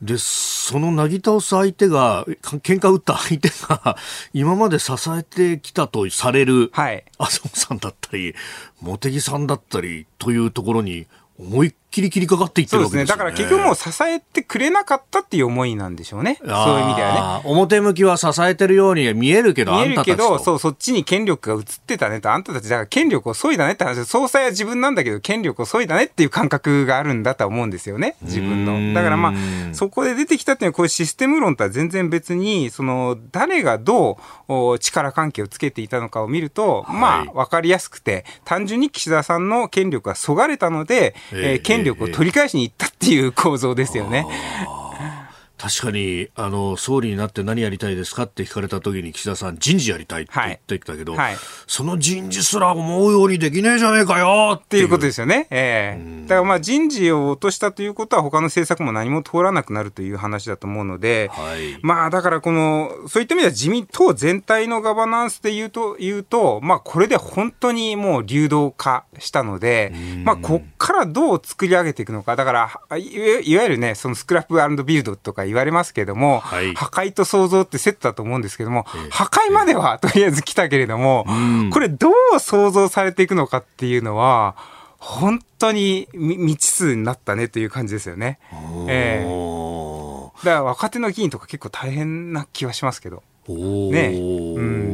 で、そのなぎ倒す相手が、喧嘩打った相手が、今まで支えてきたとされる、はい、麻生さんだったり、茂木さんだったりというところに、思いっきり切りかかっていってるわけですね。だから結局もう支えてくれなかったっていう思いなんでしょうね。そういう意味ではね。表向きは支えてるように見えるけど、見えるけど、そう、そっちに権力が移ってたねと、あんたたち、だから権力を削いだねって話総裁は自分なんだけど、権力を削いだねっていう感覚があるんだと思うんですよね。自分の。だからまあ、そこで出てきたっていうのは、こういうシステム論とは全然別に、その、誰がどう力関係をつけていたのかを見ると、はい、まあ、わかりやすくて、単純に岸田さんの権力がそがれたので、えー、権力を取り返しに行ったっていう構造ですよね。確かにあの総理になって何やりたいですかって聞かれた時に岸田さん人事やりたいって言ってきたけど、はい。はい、その人事すら思うようにできねえじゃねえかよっていう。ことですよね。ええ。ー、だからまあ人事を落としたということは他の政策も何も通らなくなるという話だと思うので、はい、まあだからこのそういった意味では自民党全体のガバナンスで言うと言うとまあこれで本当にもう流動化したので、まあこっからどう作り上げていくのか。だからいわゆるねそのスクラップビルドとか言われますけども、はい、破壊と創造ってセットだと思うんですけども、えー、破壊まではとりあえず来たけれども、これどう創造されていくのかっていうのは、本当に未知数になったねという感じですよね。えー、だから若手の議員とか結構大変な気はしますけど。ね、うん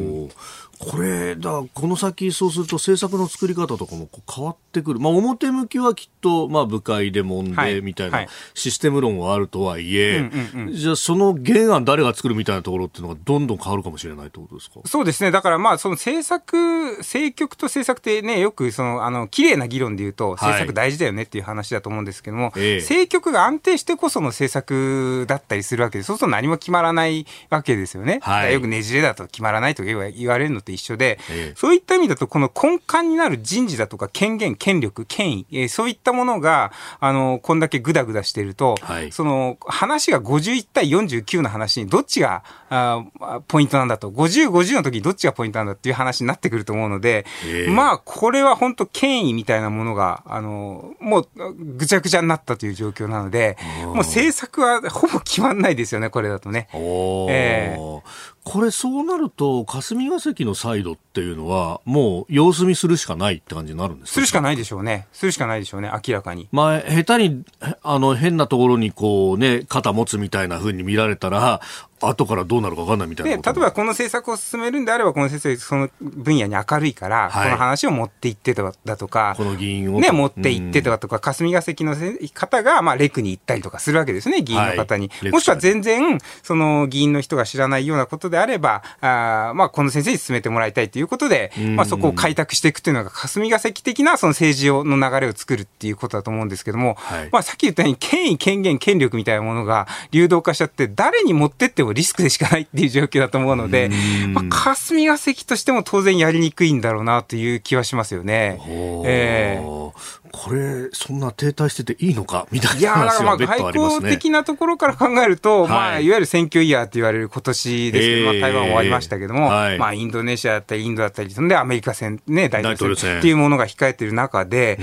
これだ、この先、そうすると政策の作り方とかも変わってくる、まあ、表向きはきっと、まあ、部会で揉んでみたいなシステム論はあるとはいえ、じゃあ、その原案、誰が作るみたいなところっていうのがどんどん変わるかもしれないということですか？そうですね、だからまあ、その政策、政局と政策ってね、よくそのあの綺麗な議論で言うと、政策大事だよねっていう話だと思うんですけども、はい、政局が安定してこその政策だったりするわけで、そうすると何も決まらないわけですよね。はい、よくねじれだと決まらないと言われるのと一緒で、えそういった意味だと、この根幹になる人事だとか権限、権力、権威、えー、そういったものが、あの、こんだけぐだぐだしてると、はい、その、話が51対49の話にどっちが、あポイントなんだと、50、50の時にどっちがポイントなんだっていう話になってくると思うので、まあ、これは本当権威みたいなものが、あの、もう、ぐちゃぐちゃになったという状況なので、もう政策はほぼ決まんないですよね、これだとね。えー、これそうなると、霞が関のサイドっていうのは、もう様子見するしかないって感じになるんですするしかないでしょうね。するしかないでしょうね、明らかに。まあ、下手に、あの、変なところにこうね、肩持つみたいな風に見られたら、後からどうなるか分かんないみたいな例えばこの政策を進めるんであれば、この先生、その分野に明るいから、はい、この話を持っていってだとか、この議員を。ね、持っていってだとか、霞が関の方が、まあ、レクに行ったりとかするわけですね、議員の方に。はい、もしくは全然、その議員の人が知らないようなことであれば、あまあ、この先生に進めてもらいたいということで、まあ、そこを開拓していくというのが、霞が関的なその政治をの流れを作るっていうことだと思うんですけども、はい、まあ、さっき言ったように、権威、権限、権力みたいなものが流動化しちゃって、誰に持ってってもリスクでしかないっていう状況だと思うので、まあ、霞が関としても当然やりにくいんだろうなという気はしますよね。えー、これ、そんな停滞してていいのかみたいな話は別途ありますね。外交的なところから考えると、はい、まあ、いわゆる選挙イヤーと言われる今年ですけど、まあ、台湾終わりましたけども、はい、まあ、インドネシアだったり、インドだったり、そんでアメリカ戦、ね、大統領選っていうものが控えてる中で、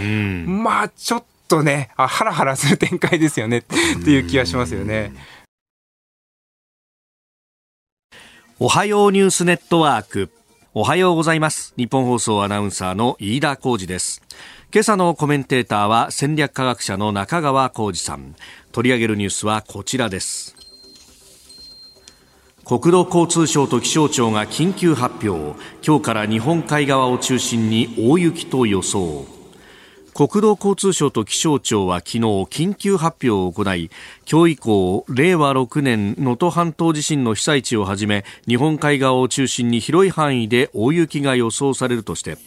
まあ、ちょっとね、あハラハラする展開ですよねっていう気はしますよね。おはようニュースネットワーク。おはようございます。日本放送アナウンサーの飯田浩二です。今朝のコメンテーターは戦略科学者の中川浩二さん。取り上げるニュースはこちらです。国土交通省と気象庁が緊急発表。今日から日本海側を中心に大雪と予想。国土交通省と気象庁は昨日緊急発表を行い今日以降令和6年能登半島地震の被災地をはじめ日本海側を中心に広い範囲で大雪が予想されるとして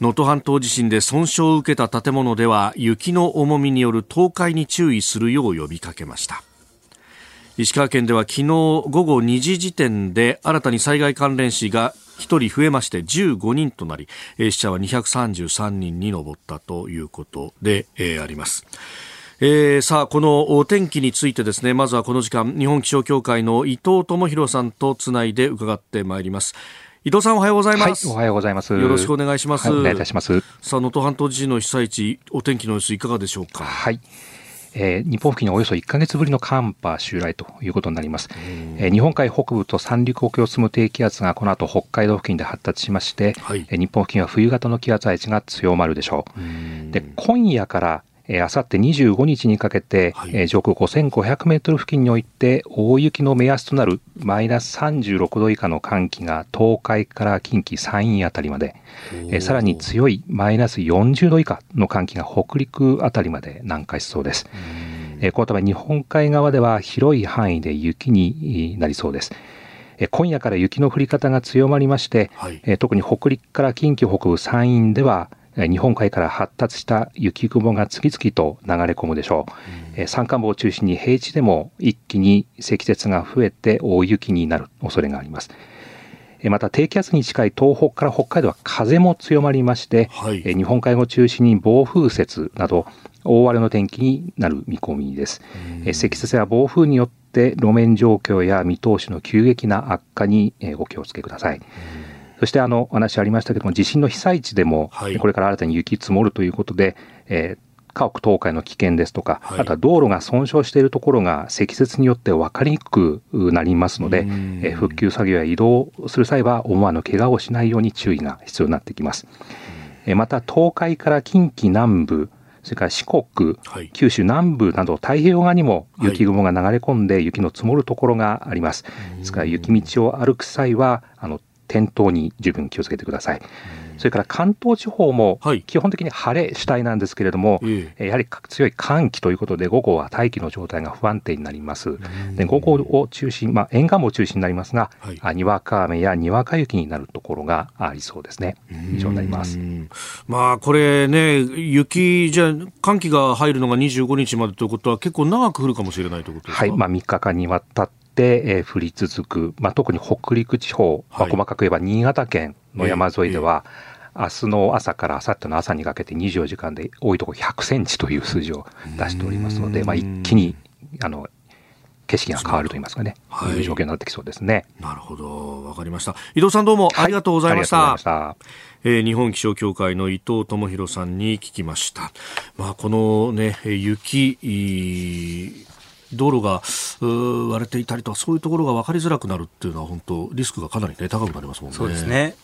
能登半島地震で損傷を受けた建物では雪の重みによる倒壊に注意するよう呼びかけました。石川県では昨日午後2時時点で新たに災害関連死が1人増えまして15人となり、死者は233人に上ったということで、えー、あります。えー、さあ、このお天気についてですね、まずはこの時間、日本気象協会の伊藤智博さんとつないで伺ってまいります。伊藤さんおはようございます、はい、おはようございます。よろしくお願いします、はい、お願いいたします。さあ能登半島地震の被災地お天気の様子いかがでしょうか？はいえー、日本付近におよそ1か月ぶりの寒波襲来ということになります、えー、日本海北部と三陸沖を進む低気圧がこの後北海道付近で発達しまして、はい、えー、日本付近は冬型の気圧配置が強まるでしょう。で今夜からえあさって25日にかけて、はい、え上空5500メートル付近において大雪の目安となるマイナス36度以下の寒気が東海から近畿山陰あたりまで、えさらに強いマイナス40度以下の寒気が北陸あたりまで南下しそうです。えこのため日本海側では広い範囲で雪になりそうです。今夜から雪の降り方が強まりまして、はい、特に北陸から近畿北部山陰では日本海から発達した雪雲が次々と流れ込むでしょう、うん、山間部を中心に平地でも一気に積雪が増えて大雪になる恐れがあります。また低気圧に近い東北から北海道は風も強まりまして、はい、日本海を中心に暴風雪など大荒れの天気になる見込みです、うん、積雪や暴風によって路面状況や見通しの急激な悪化にお気をつけください、うんそしてあの話ありましたけども、地震の被災地でも、これから新たに雪積もるということで、えー家屋倒壊の危険ですとか、はい、あとは道路が損傷しているところが積雪によって分かりにくくなりますので、え復旧作業や移動する際は思わぬ怪我をしないように注意が必要になってきます。えまた東海から近畿南部、それから四国、はい、九州南部など太平洋側にも雪雲が流れ込んで雪の積もるところがあります。ですから雪道を歩く際はあの転倒に十分気をつけてください。それから関東地方も基本的に晴れ主体なんですけれども、はい、やはり強い寒気ということで午後は大気の状態が不安定になります。で午後を中心、まあ、沿岸部を中心になりますが、はい、にわか雨やにわか雪になるところがありそうですね。以上になります。まあこれね、雪じゃ寒気が入るのが25日までということは結構長く降るかもしれないということですか？はい、まあ3日間にわたって、えー、降り続く、まあ、特に北陸地方、まあ、細かく言えば新潟県の山沿いでは、えー、明日の朝から明後日の朝にかけて24時間で多いところ100センチという数字を出しておりますので、まあ、一気にあの景色が変わると言いますかね、はい、いう状況になってきそうですね。なるほど、わかりました。伊藤さんどうもありがとうございました。はい、した。えー、日本気象協会の伊藤智博さんに聞きました。まあ、このね、雪、道路が割れていたりとかそういうところが分かりづらくなるっていうのは本当リスクがかなり、ね、高くなりますもんね。そうですね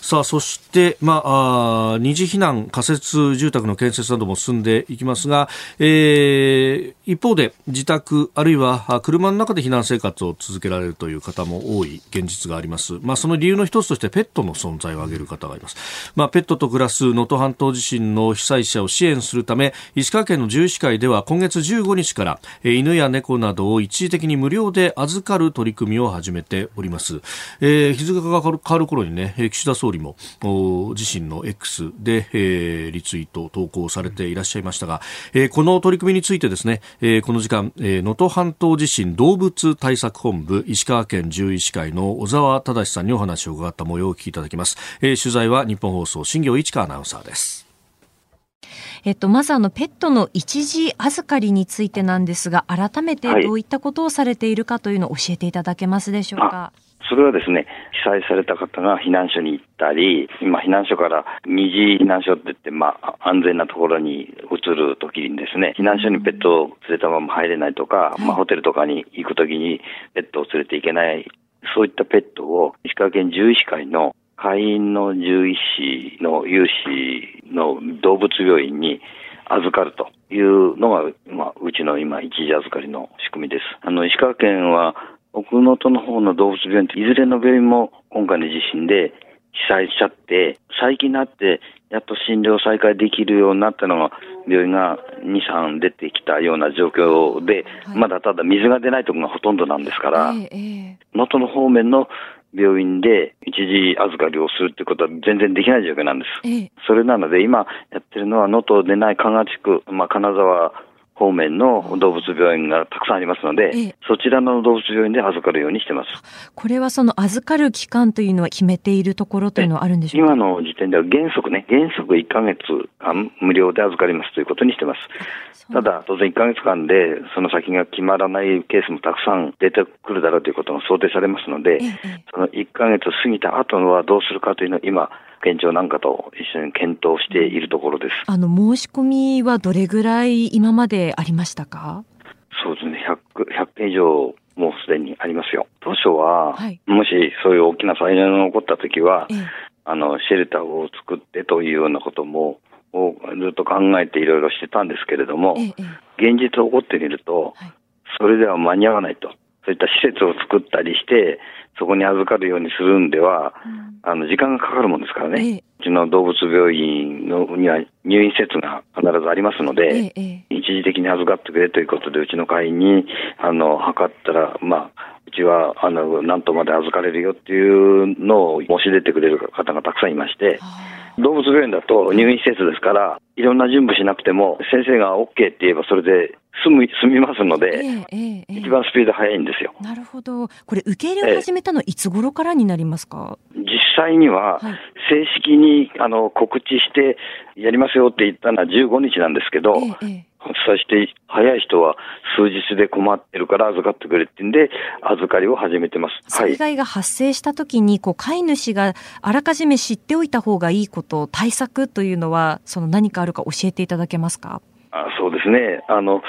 さあ、そして、まあ、あ二次避難、仮設住宅の建設なども進んでいきますが、えー、一方で自宅、あるいは車の中で避難生活を続けられるという方も多い現実があります。まあ、その理由の一つとしてペットの存在を挙げる方がいます。まあ、ペットと暮らす能登半島地震の被災者を支援するため、石川県の獣医師会では今月15日から、えー、犬や猫などを一時的に無料で預かる取り組みを始めております。えー、日付が変わる頃にね、岸田総理も自身の X で、えー、リツイート、投稿されていらっしゃいましたが、えー、この取り組みについてですね、えー、この時間、能、え、登、半島地震動物対策本部石川県獣医師会の小沢忠さんにお話を伺った模様をお聞きいただきます。えー、取材は日本放送新業市川アナウンサーです。えっと、まずあのペットの一時預かりについてなんですが、改めてどういったことをされているかというのを教えていただけますでしょうか？はいそれはですね、被災された方が避難所に行ったり、今、避難所から二次避難所って言って、まあ、安全なところに移るときにですね、避難所にペットを連れたまま入れないとか、まあ、ホテルとかに行くときにペットを連れて行けない、そういったペットを石川県獣医師会の会員の獣医師の有志の動物病院に預かるというのが、まあ、うちの今、一時預かりの仕組みです。あの、石川県は奥能登の方の動物病院っていずれの病院も今回の地震で被災しちゃって、最近になってやっと診療再開できるようになったのが、病院が2、3出てきたような状況で、はい、まだただ水が出ないところがほとんどなんですから、能、え、登、の方面の病院で一時預かりをするってことは全然できない状況なんです。それなので今やってるのは能登でない加賀地区、まあ、金沢方面の動物病院がたくさんありますので、ええそちらの動物病院で預かるようにしてます。これはその預かる期間というのは決めているところというのはあるんでしょうか？今の時点では原則ね、原則1ヶ月間無料で預かりますということにしてます。ただ、当然1ヶ月間でその先が決まらないケースもたくさん出てくるだろうということも想定されますので、ええその1ヶ月過ぎた後はどうするかというのを今、県庁なんかと一緒に検討しているところです。あの申し込みはどれぐらい今までありましたか？そうですね、100, 100件以上もうすでにありますよ。当初は、はいもしそういう大きな災害が起こったときは、ええあの、シェルターを作ってというようなことも、をずっと考えていろいろしてたんですけれども、えええ現実起こってみると、はいそれでは間に合わないと。そういった施設を作ったりして、そこに預かるようにするんでは、あの、時間がかかるもんですからね。ええ。うちの動物病院のには入院施設が必ずありますので、一時的に預かってくれということで、うちの会員に、あの、測ったら、まあ、うちは、あの、何とまで預かれるよっていうのを申し出てくれる方がたくさんいまして、動物病院だと入院施設ですから、いろんな準備しなくても、先生が OK って言えばそれで済む、済みますのえで、えええええ一番スピード速いんですよ。なるほど。これ受け入れを始めたのいつ頃からになりますか、実際にははい、正式に、あの、告知して、やりますよって言ったのは15日なんですけど、ええええそして、早い人は数日で困ってるから預かってくれってんで、預かりを始めてます。はい災。害が発生した時に、こう、飼い主があらかじめ知っておいた方がいいこと、対策というのは、その何かあるか教えていただけますか？あそうですね。あの、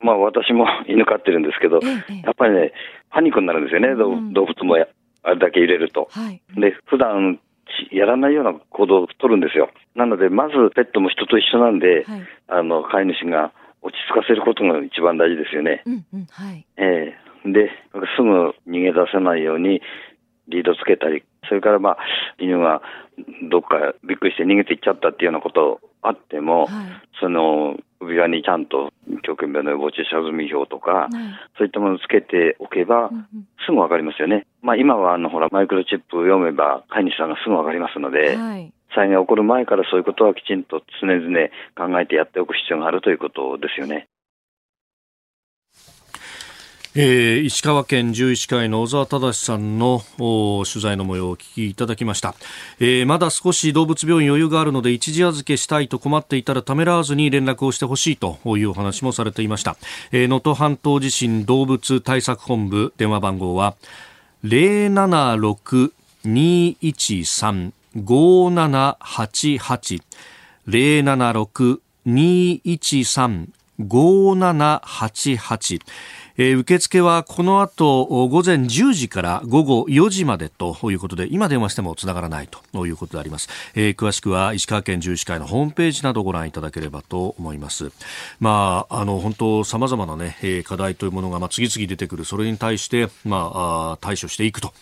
まあ私も 犬飼ってるんですけど、ええええやっぱりね、パニックになるんですよね、動うん動物もやあれだけ入れると。はい。で、普段しやらないような行動を取るんですよ。なので、まずペットも人と一緒なんで、はい。あの、飼い主が落ち着かせることが一番大事ですよね。うんうん。はい。ええで、すぐ逃げ出せないようにリードつけたり、それからまあ、犬がどっかびっくりして逃げていっちゃったっていうようなことあっても、はい。その首輪にちゃんと狂犬病の予防注射済み表とか、はい。そういったものをつけておけば、すぐわかりますよね。まあ今はあのほらマイクロチップを読めば飼い主さんがすぐわかりますので、はい。災害が起こる前からそういうことはきちんと常々考えてやっておく必要があるということですよね。えー石川県獣医師会の小沢忠さんの取材の模様をお聞きいただきました、えーまだ少し動物病院余裕があるので一時預けしたいと困っていたらためらわずに連絡をしてほしいというお話もされていました。えー、半島地震動物対策本部電話番号は076-213-5788 076-213-5788えー受付はこの後午前10時から午後4時までということで今電話してもつながらないということであります、えー詳しくは石川県獣医師会のホームページなどをご覧いただければと思います。まああの本当様々なね、えー課題というものがまあ次々出てくる。それに対してまあ対処していくと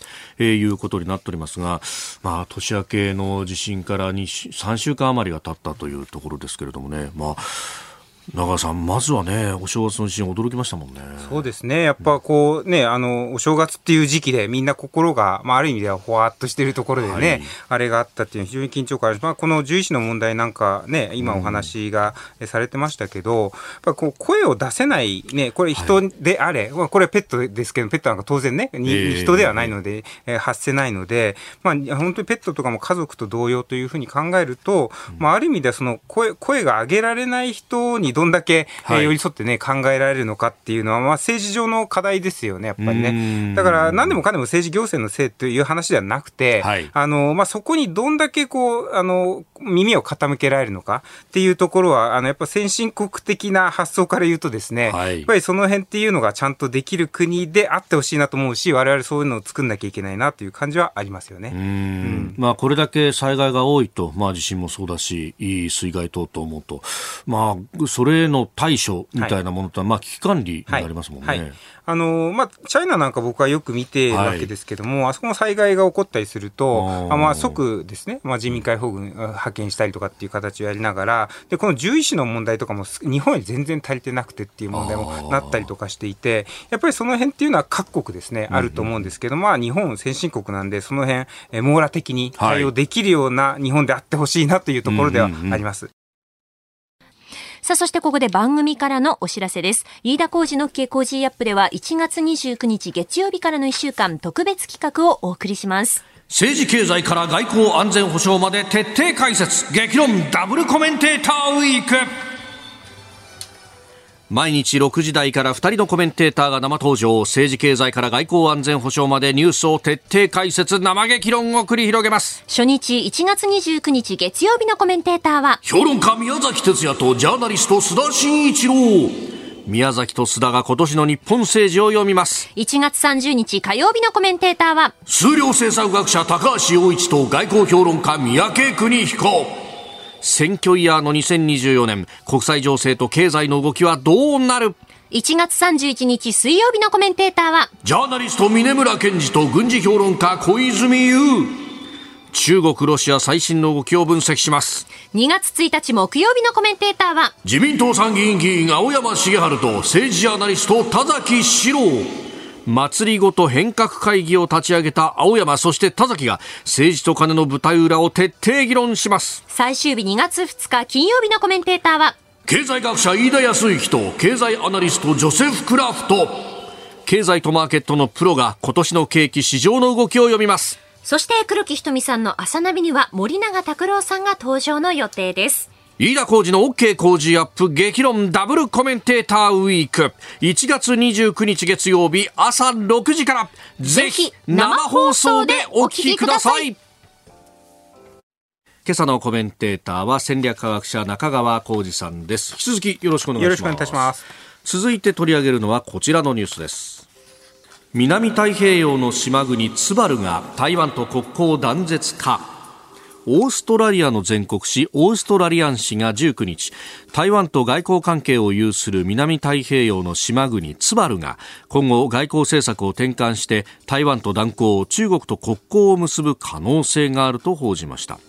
いうことになっておりますがまあ年明けの地震から2 3週間余りが経ったというところですけれどもね。まあ長谷さん、まずはね、お正月の地震驚きましたもんね。そうですね。やっぱこうね、あの、お正月っていう時期でみんな心が、まあある意味ではほわっとしてるところでね、はいあれがあったっていうのは非常に緊張感ある。まあこの獣医師の問題なんかね、今お話がえされてましたけど、やっぱこう声を出せないね、これ人であれ、まあこれはペットですけど、ペットなんか当然ね、にええ人ではないので、えー発せないので、まあ本当にペットとかも家族と同様というふうに考えると、まあある意味ではその声、声が上げられない人にどんだけ、えーはい。寄り添ってね、考えられるのかっていうのは、まあ政治上の課題ですよね、やっぱりうね。ん。だから何でもかんでも政治行政のせいという話ではなくて、はい。あの、まあそこにどんだけこう、あの、耳を傾けられるのかっていうところは、あの、やっぱ先進国的な発想から言うとですね、はい。やっぱりその辺っていうのがちゃんとできる国であってほしいなと思うし、我々そういうのを作んなきゃいけないなという感じはありますよね。うん。まあ、これだけ災害が多いと、まあ、地震もそうだし、いい水害等々思うと、まあ、それへの対処みたいなものとは、まあ、危機管理になりますもんね。はい。はい。あのまあ、チャイナなんか僕はよく見てるわけですけども、あそこも災害が起こったりすると、あまあ、即ですね、まあ、人民解放軍あ派遣したりとかっていう形をやりながら、でこの獣医師の問題とかもす日本より全然足りてなくてっていう問題もなったりとかしていて、やっぱりその辺っていうのは各国ですね、あると思うんですけど、まあ、日本先進国なんで、その辺、え網羅的に対応できるような日本であってほしいなというところではあります。さあ、そしてここで番組からのお知らせです。飯田工事の傾向 G アップでは1月29日月曜日からの1週間特別企画をお送りします。政治経済から外交安全保障まで徹底解説激論ダブルコメンテーターウィーク毎日6時台から2人のコメンテーターが生登場。政治経済から外交安全保障までニュースを徹底解説生激論を繰り広げます。初日1月29日月曜日のコメンテーターは評論家宮崎哲也とジャーナリスト須田慎一郎。宮崎と須田が今年の日本政治を読みます。1月30日火曜日のコメンテーターは数量政策学者高橋洋一と外交評論家三宅邦彦選挙イヤーの2024年国際情勢と経済の動きはどうなる？1月31日水曜日のコメンテーターはジャーナリスト峰村健二と軍事評論家小泉悠中国、ロシア最新の動きを分析します。2月1日木曜日のコメンテーターは、自民党参議院議員青山茂春と政治ジャーナリスト田崎史郎。祭りごと変革会議を立ち上げた青山、そして田崎が政治と金の舞台裏を徹底議論します。最終日2月2日金曜日のコメンテーターは、経済学者飯田康之と経済アナリストジョセフ・クラフト。経済とマーケットのプロが今年の景気市場の動きを読みます。そして黒木ひとみさんの朝ナビには森永卓郎さんが登場の予定です。飯田浩二の OK 工事アップ激論ダブルコメンテーターウィーク。1月29日月曜日朝6時から。ぜひ生放送でお聞きください。今朝のコメンテーターは戦略科学者中川浩二さんです。引き続きよろしくお願いします。続いて取り上げるのはこちらのニュースです。南太平洋の島国ツバルが台湾と国交断絶かオーストラリアの全国紙オーストラリアン紙が19日台湾と外交関係を有する南太平洋の島国ツバルが今後外交政策を転換して台湾と断交中国と国交を結ぶ可能性があると報じました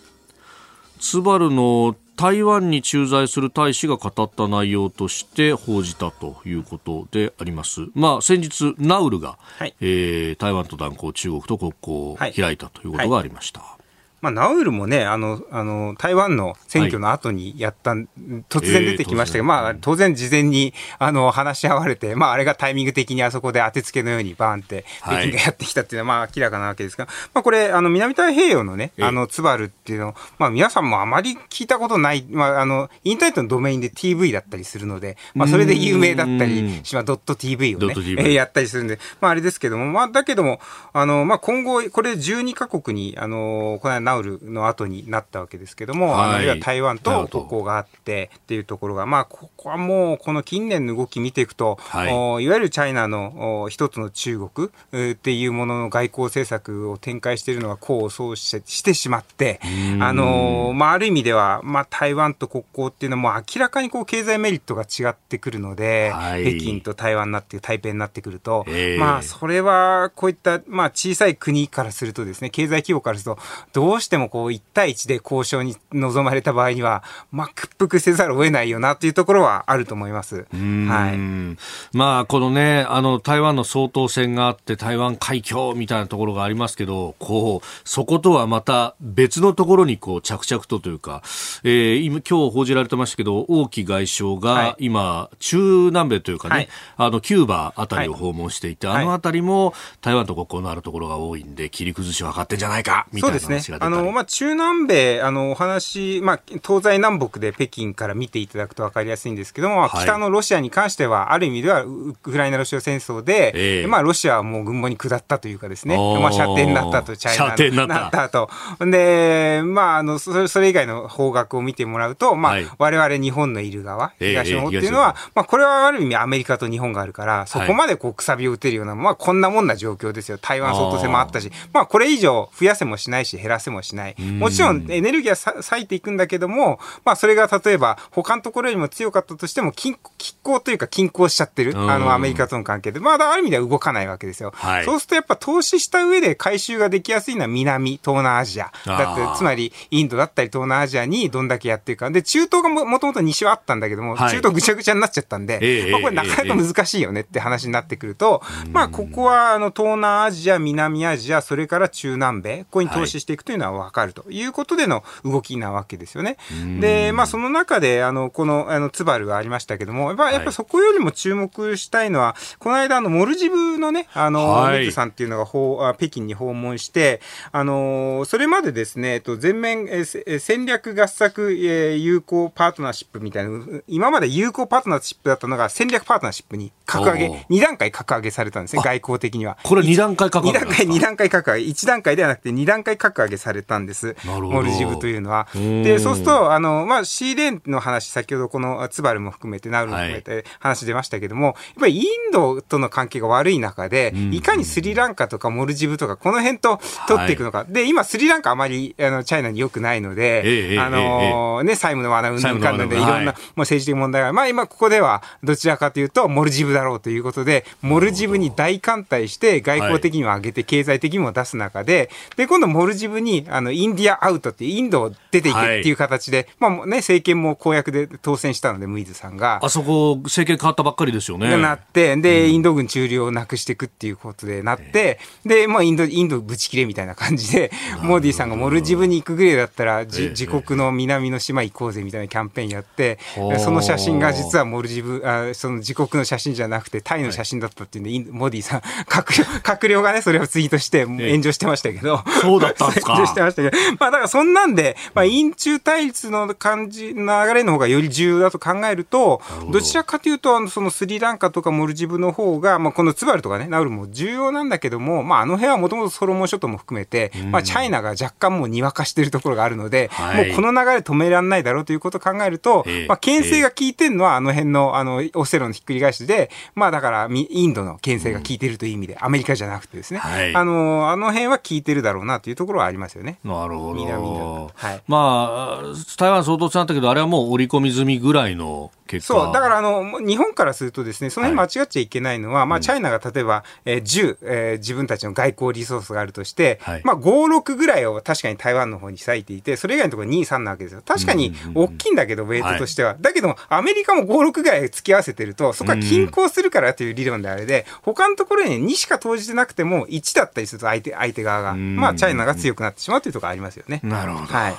ツバルの台湾に駐在する大使が語った内容として報じたということであります。まあ、先日、ナウルが、はい、えー、台湾と断交、中国と国交を開いたということがありました。はいはいまあ、ナウルもね、あの、あの、台湾の選挙の後にやった、はい、突然出てきましたけど、えー、まあ、当然事前に、あの、話し合われて、まあ、あれがタイミング的にあそこで当てつけのようにバーンって、北京がやってきたっていうのは、まあ、明らかなわけですが、まあ、これ、あの、南太平洋のね、あの、ツバルっていうのまあ、皆さんもあまり聞いたことない、まあ、あの、インターネットのドメインで TV だったりするので、まあ、それで有名だったりしまドット TV をね、えー、やったりするんで、まあ、あれですけども、まあ、だけども、あの、まあ、今後、これ12カ国に、あの、このナウルの後に、になったわけですけども、はい、あるいは台湾と国交があってっていうところが、まあ、ここはもう、この近年の動き見ていくと、はい、おいわゆるチャイナの一つの中国っていうものの外交政策を展開しているのが功を奏してしてしまって、あのまあ、ある意味では、まあ、台湾と国交っていうのも明らかにこう経済メリットが違ってくるので、はい、北京と台湾になって、台北になってくると、えー、まあ、それはこういった、まあ、小さい国からするとですね、経済規模からすると、どうしてもこう一対一で交渉に臨まれた場合には、まあ、屈服せざるを得ないよなというところはあると思います。はい。まあ、このね、あの、台湾の総統選があって、台湾海峡みたいなところがありますけど、こう、そことはまた別のところにこう、着々とというか、えー、今、今日報じられてましたけど、王毅外相が今、はい、中南米というかね、はい、あの、キューバあたりを訪問していて、はい、あのあたりも台湾と国交のあるところが多いんで、切り崩しを図ってんじゃないか、みたいな話が出たり。そうですね。あの、まあ、中南米あの、お話、まあ、東西南北で北京から見ていただくと分かりやすいんですけども、はい、北のロシアに関しては、ある意味ではウクライナ・ロシア戦争で、えー、まあ、ロシアはもう軍門に下ったというかですね、まあ、射程になったと、チャイナになった。と。で、まあ、あの、それそれ以外の方角を見てもらうと、まあ、はい、我々日本のいる側、東の方っていうのは、えー、まあ、これはある意味アメリカと日本があるから、そこまでこう、くさびを打てるような、まあ、こんなもんな状況ですよ。台湾総統選もあったし、まあ、これ以上増やせもしないし、減らせもしない。もちろん、エネルギーは割いていくんだけども、まあ、それが例えば、他のところよりも強かったとしても、均衡というか均衡しちゃってる。あの、アメリカとの関係で。まあ、ある意味では動かないわけですよ。はい、そうするとやっぱ投資した上で回収ができやすいのは南、東南アジア。だって、つまり、インドだったり東南アジアにどんだけやっていくか。で、中東がももともと西はあったんだけども、はい、中東ぐちゃぐちゃになっちゃったんで、えー、まあ、これなかなか難しいよねって話になってくると、えー、まあ、ここは、あの、東南アジア、南アジア、それから中南米、ここに投資していくというののは分かるということでの動きなわけですよね。で、まあ、その中で、あの、この、あの、ツバルがありましたけども、やっぱ、やっぱそこよりも注目したいのは、この間、あの、モルジブのね、あの、はい、ミツさんっていうのがあ北京に訪問して、あの、それまでですね、えっと、全面、え戦略合作、え友好パートナーシップみたいな、今まで友好パートナーシップだったのが戦略パートナーシップに格上げ、2段階格上げされたんですね、外交的には。これ2段階格上げ ?2 段階、2段階格上げ。1段階ではなくて2段階格上げされたんです。モルジブというのは。で、そうすると、あの、まあ、シーレーンの話、先ほどこのツバルも含めて、ナウルも含めて話出ましたけども、はい、やっぱりインドとの関係が悪い中で、いかにスリランカとかモルジブとか、この辺と取っていくのか。はい、で、今、スリランカあまり、あの、チャイナに良くないので、ええ、あのー、ね、債務の罠うんぬんかんぬんで、いろんな、はい、もう政治的問題が、まあ今ここでは、どちらかというと、モルジブだろうということで、モルジブに大艦隊して、外交的にも上げて、経済的にも出す中で、で、今度モルジブに、あの、インディアアウトっていう、インドを出ていけっていう形で、まあね、政権も公約で当選したので、ムイズさんが。あそこ、政権変わったばっかりですよね。なって、で、インド軍駐留をなくしていくっていうことでなって、で、まあ、インド、インドぶち切れみたいな感じで、モディさんがモルジブに行くぐらいだったら、自国の南の島行こうぜみたいなキャンペーンやって、その写真が実はモルジブ、あその自国の写真じゃなくて、タイの写真だったっていうんで、モディさん、閣僚、閣僚がね、それをツイートして炎上してましたけど。そうだったんですか してましたけど。まあ、だからそんなんで、まあ、印中対立の感じ、流れの方がより重要だと考えると、ど。ちらかというと、そのスリランカとかモルジブの方が、まあ、このツバルとかね、ナウルも重要なんだけども、まあ、あの辺はもともとソロモン諸島も含めて、まあ、チャイナが若干もうにわかしているところがあるので、はい、もうこの流れ止められないだろうということを考えると、まあ、牽制が効いてるのはあの辺の、あの、オセロのひっくり返しで、まあ、だから、インドの牽制が効いてるという意味で、アメリカじゃなくてですね、はい、あの、あの辺は効いてるだろうなというところはありますよね。なるほど。南はい。まあ、台湾相当強かったけど、あれはもう織り込み済みぐらいの結果。そう、だからあの、日本からするとですね、その辺間違っちゃいけないのは、はい、まあ、チャイナが例えば、えー、10、えー、自分たちの外交リソースがあるとして、はい、まあ、5、6ぐらいを確かに台湾の方に割いていて、それ以外のところ2、3なわけですよ。確かに大きいんだけど、ウェイトとしては。はい、だけども、アメリカも5、6ぐらい付き合わせてると、そこは均衡するからという理論であれで、他のところに2しか投じてなくても、1だったりすると相手、相手側が、まあ、チャイナが強くなってしまうというところありますよね。なるほど。はい。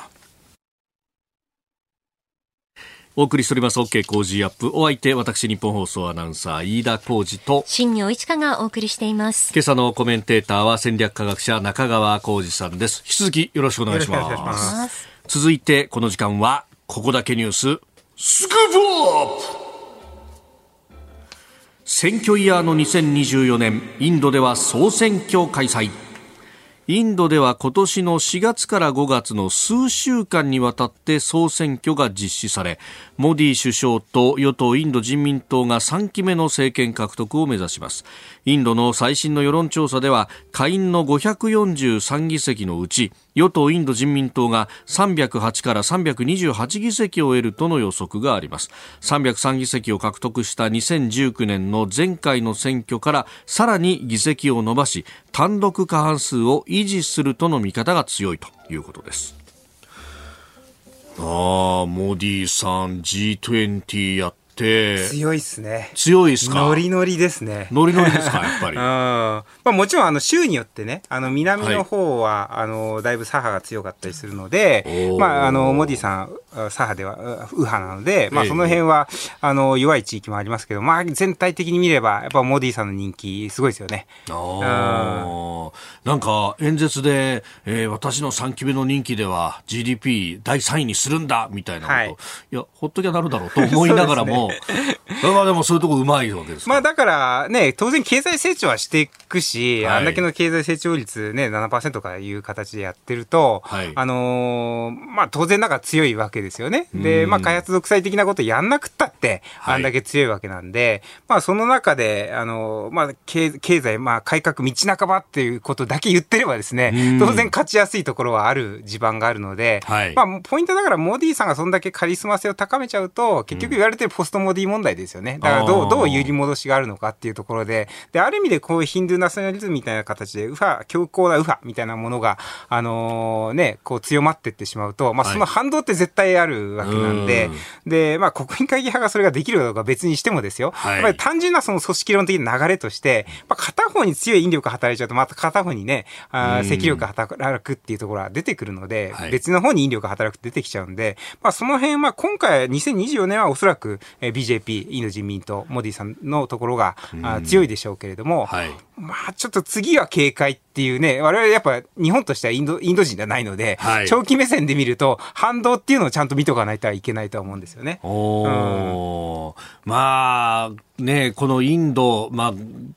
お送りしております。OK 工事アップ。お相手私日本放送アナウンサー飯田浩二と。新業一華がお送りしています。今朝のコメンテーターは戦略科学者中川浩二さんです。引き続きよろしくお願いします。続いてこの時間はここだけニュース。スクープアップ!選挙イヤーの2024年インドでは総選挙開催インドでは今年の4月から5月の数週間にわたって総選挙が実施されモディ首相と与党インド人民党が3期目の政権獲得を目指します。インドの最新の世論調査では下院の543議席のうち与党インド人民党が308から328議席を得るとの予測があります。303議席を獲得した2019年の前回の選挙からさらに議席を伸ばし単独過半数を維持するとの見方が強いということです。ああモディさん G20 やって。強いっすね。強いっすか？ノリノリですね。ノリノリですか？やっぱり、うん。まあ、もちろんあの州によってねあの南の方は、はい、あのだいぶ左派が強かったりするので、まあ、あのモディさん左派では右派なので、まあ、その辺は、あの弱い地域もありますけど、まあ、全体的に見ればやっぱモディさんの人気すごいですよね。あなんか演説で、えー、私の3期目の任期では GDP 第3位にするんだみたいなこと、はい、いやほっときゃなるだろうと思いながらも まあでもそういうとこうまいわけですまあだからね、当然経済成長はしていくし、はい、あんだけの経済成長率ね、7%とかいう形でやってると、はい、あのー、まあ当然なんか強いわけですよね。で、まあ開発独裁的なことやんなくったって、あんだけ強いわけなんで、はい、まあその中で、あのー、まあ経経済、まあ改革道半ばっていうことだけ言ってればですね、当然勝ちやすいところはある地盤があるので、まあポイントだからモディさんがそんだけカリスマ性を高めちゃうと、結局言われてるポストトモディ問題ですよね。だからどう、どう揺り戻しがあるのかっていうところで、で、ある意味でこういうヒンドゥーナショナリズムみたいな形で、右派、強硬な右派みたいなものが、あのー、ね、こう強まっていってしまうと、まあその反動って絶対あるわけなんで、はい、で、まあ国民会議派がそれができるかどうか別にしてもですよ、はい、まあ単純なその組織論的な流れとして、まあ片方に強い引力が働いちゃうと、また片方にね、あ積力が働くっていうところは出てくるので、はい、別の方に引力が働くって出てきちゃうんで、まあその辺、まあ今回2024年はおそらく、えー、BJP、インド人民党、モディさんのところが、あ強いでしょうけれども、はい、まあちょっと次は警戒っていうね、我々やっぱ日本としてはインドインド人じゃないので、はい、長期目線で見ると反動っていうのをちゃんと見とかないといけないと思うんですよね。おうん、まあね、このインド、まあ、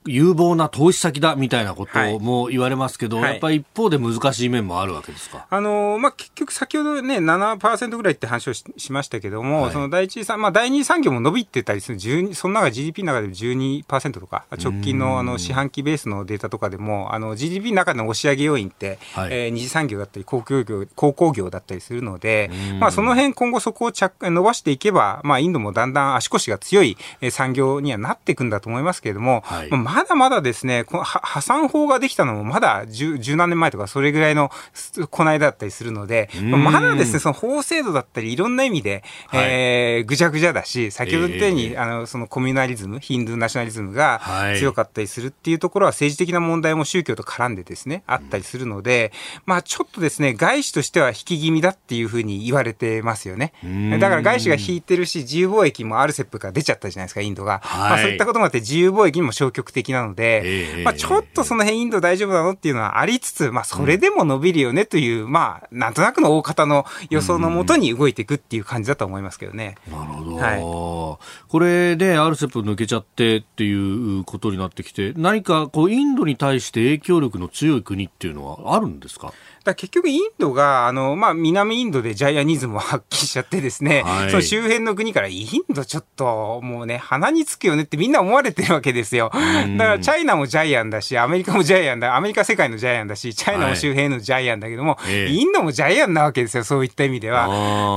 有望な投資先だみたいなことも言われますけど、はい、やっぱり一方で難しい面もあるわけですか？あのまあ、結局先ほどね、7%ぐらいって話をししましたけども、はい、その第一産、まあ、第二産業も伸びてたりする、その中 GDP の中で12%とか、直近のあの四半期ベースのデータとかでも、あの GDP の中での押し上げ要因って、はい、えー、二次産業だったり、公共業、鉱工業だったりするので、まあ、その辺今後そこを着伸ばしていけば、まあ、インドもだんだん足腰が強い産業にはなっていくんだと思いますけれども、はい、まだまだですね、この破産法ができたのもまだ十十何年前とかそれぐらいのこないだったりするので、まだですね、その法制度だったりいろんな意味で、はい、えー、ぐちゃぐちゃだし、先ほど言ったように、えー、あの、そのコミュナリズム、ヒンドゥーナショナリズムが強かったりするっていうところは政治的な問題も宗教と絡んでですね、あったりするので、まあちょっとですね、外資としては引き気味だっていうふうに言われてますよね。だから外資が引いてるし、自由貿易もアルセップから出ちゃったじゃないですか、インドが。はい、まあそういったこともあって自由貿易にも消極的なので、えー、まあちょっとその辺インド大丈夫なのっていうのはありつつ、まあそれでも伸びるよねという、まあなんとなくの大方の予想のもとに動いていくっていう感じだと思いますけどね。なるほど。はい、これで、アルセップ抜けちゃってっていうことになってきて、何かこうインドに対して影響力の強い国っていうのはあるんですか？だ結局インドが、あの、まあ、南インドでジャイアニズムを発揮しちゃってですね、はい、その周辺の国からインドちょっともうね、鼻につくよねってみんな思われてるわけですよ。だからチャイナもジャイアンだし、アメリカもジャイアンだ、アメリカ世界のジャイアンだし、チャイナも周辺のジャイアンだけども、はい、インドもジャイアンなわけですよ、そういった意味では。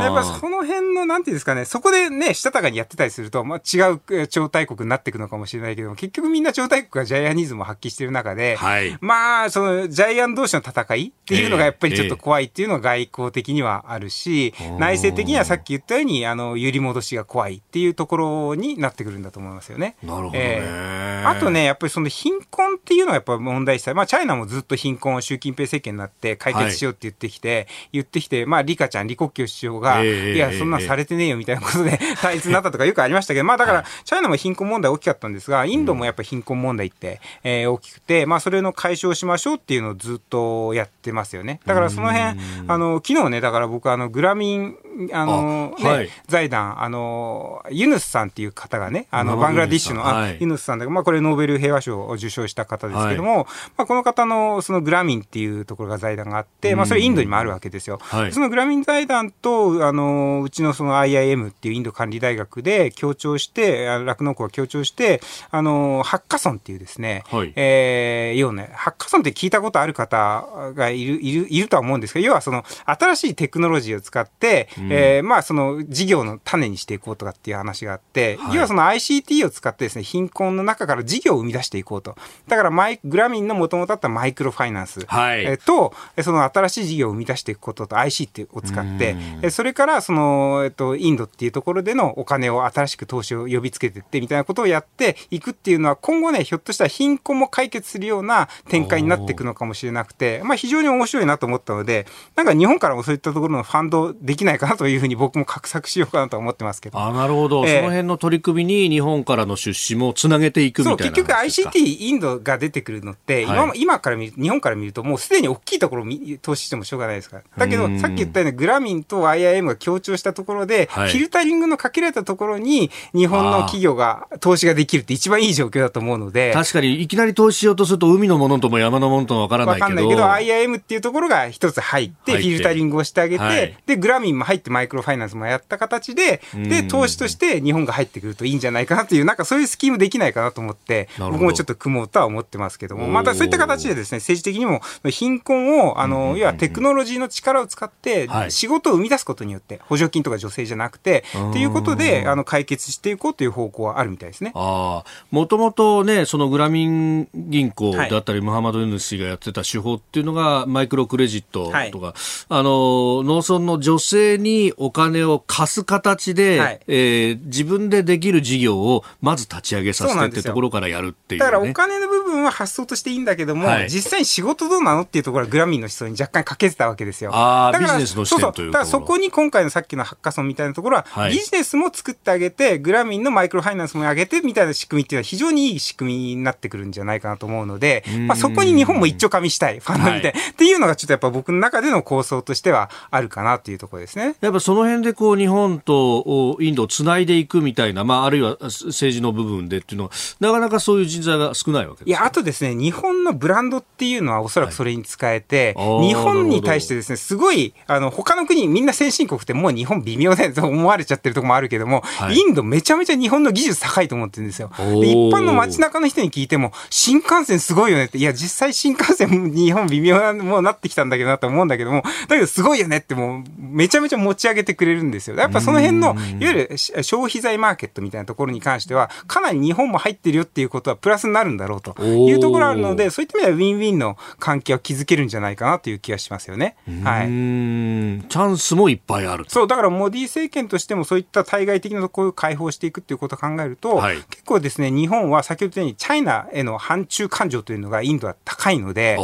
やっぱその辺の、なんていうんですかね、そこでね、したたかにやってたりすると、まあ、違う超大国になっていくのかもしれないけど結局みんな超大国がジャイアニズムを発揮してる中で、はい、まあ、そのジャイアン同士の戦いっていうのがやっぱりちょっと怖い。っていうのは外交的にはあるし、内政的にはさっき言ったように、あの、揺り戻しが怖いっていうところになってくるんだと思いますよね。なるほど、ねえー、あとね、やっぱりその貧困っていうのはやっぱ問題したまあ、チャイナもずっと貧困を習近平政権になって解決しようって言ってきて、はい、言ってきて、まあ、リカちゃん、李克強首相が、えー、いや、そんなんされてねえよみたいなことで対立になったとかよくありましたけど、まあ、だから、チャイナも貧困問題大きかったんですが、インドもやっぱり貧困問題って、えー、大きくて、まあ、それの解消しましょうっていうのをずっとやってますよね。だからその辺、あの、昨日ね、だから僕、あの、グラミン、あの、ね、はい、財団、あの、ユヌスさんっていう方がね、あの、バングラディッシュの、はい、ユヌスさんで、まあ、これノーベル平和賞を受賞した方ですけども、はい、まあ、この方の、そのグラミンっていうところが財団があって、まあ、それインドにもあるわけですよ。そのグラミン財団と、あの、うちのその IIM っていうインド管理大学で協調して、酪農校が協調して、あの、ハッカソンっていうですね、はい、えー、要ね、ハッカソンって聞いたことある方がいる、いる、いるとは思うんですけど、要はその、新しいテクノロジーを使って、うん、えー、まあその事業の種にしていこうとかっていう話があって、はい、要はその ICT を使ってですね、貧困の中から事業を生み出していこうと。だからマイグラミンのもともとあったマイクロファイナンス、はい、えー、と、その新しい事業を生み出していくことと ICT を使って、えそれからその、えっと、インドっていうところでのお金を新しく投資を呼びつけていってみたいなことをやっていくっていうのは今後ね、ひょっとしたら貧困も解決するような展開になっていくのかもしれなくて、まあ非常に面白いなと思ったので、なんか日本からもそういったところのファンドできないかなというふうに僕も画策しようかなと思ってますけど。あなるほど、えー、その辺の取り組みに日本からの出資もつなげていくみたいな結局 ICT インドが出てくるのって、はい、今今から見る日本から見るともうすでに大きいところを投資してもしょうがないですから。だけどさっき言ったようにグラミンと IIM が協調したところで、はい、フィルタリングのかけられたところに日本の企業が投資ができるって一番いい状況だと思うので。確かにいきなり投資しようとすると海のものとも山のものともわからないけど。わかんないけど IIM っていうところが一つ入ってフィルタリングをしてあげて、はい、で、グラミンも入っってマイクロファイナンスもやった形で、で、投資として日本が入ってくるといいんじゃないかなっていう、なんかそういうスキームできないかなと思って、僕もちょっと組もうとは思ってますけども、またそういった形でですね、政治的にも貧困を、あの、要はテクノロジーの力を使って、仕事を生み出すことによって、補助金とか助成じゃなくて、っていうことで、あの、解決していこうという方向はあるみたいですね。ああ、もともとね、そのグラミン銀行だったり、ムハマド・ユヌスがやってた手法っていうのが、マイクロクレジットとか、はい、あの、農村の女性にお金を貸す形で、はい、えー、自分でできる事業をまず立ち上げさせてってところからやるっていう、ね、だからお金の部分は発想としていいんだけども、はい、実際に仕事どうなのっていうところはグラミンの思想に若干欠けてたわけですよ。ああ、ビジネスの視点というだからそこに今回のさっきのハッカソンみたいなところは、はい、ビジネスも作ってあげて、グラミンのマイクロファイナンスも上げてみたいな仕組みっていうのは非常にいい仕組みになってくるんじゃないかなと思うので、まあ、そこに日本も一丁噛みしたい、ファンドみたい、はい、っていうのがちょっとやっぱ僕の中での構想としてはあるかなというところですね。やっぱその辺でこう日本とインドをつないでいくみたいな、まあ、あるいは政治の部分でっていうのは、なかなかそういう人材が少ないわけです、いや、あとですね、日本のブランドっていうのはおそらくそれに使えて、はい、日本に対してですね、すごい、あの、他の国、みんな先進国ってもう日本微妙だと思われちゃってるところもあるけども、はい、インドめちゃめちゃ日本の技術高いと思ってるんですよ。一般の街中の人に聞いても、新幹線すごいよねって、いや、実際新幹線日本微妙な、もうなってきたんだけどなと思うんだけども、だけどすごいよねってもう、めちゃめちゃ持ち上げてくれるんですよ。やっぱその辺の、いわゆる消費財マーケットみたいなところに関しては、かなり日本も入ってるよっていうことはプラスになるんだろうというところあるので、そういった意味ではウィンウィンの関係を築けるんじゃないかなという気がしますよね。はい。チャンスもいっぱいある。そう、だからモディ政権としてもそういった対外的なところを開放していくっていうことを考えると、はい、結構ですね、日本は先ほど言ったようにチャイナへの反中感情というのがインドは高いので、あ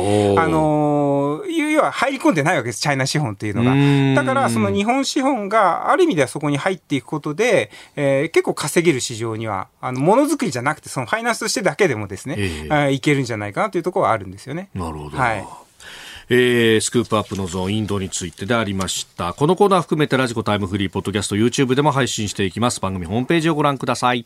のー、要は入り込んでないわけです、チャイナ資本っていうのが。だから、その日本資本がある意味ではそこに入っていくことで、えー、結構稼げる市場には、あの、ものづくりじゃなくて、そのファイナンスとしてだけでもですね、えー、いけるんじゃないかなというところはあるんですよね。なるほど。はい。えー、スクープアップのゾーンインドについてでありました。このコーナー含めてラジコタイムフリーポッドキャスト YouTube でも配信していきます。番組ホームページをご覧ください。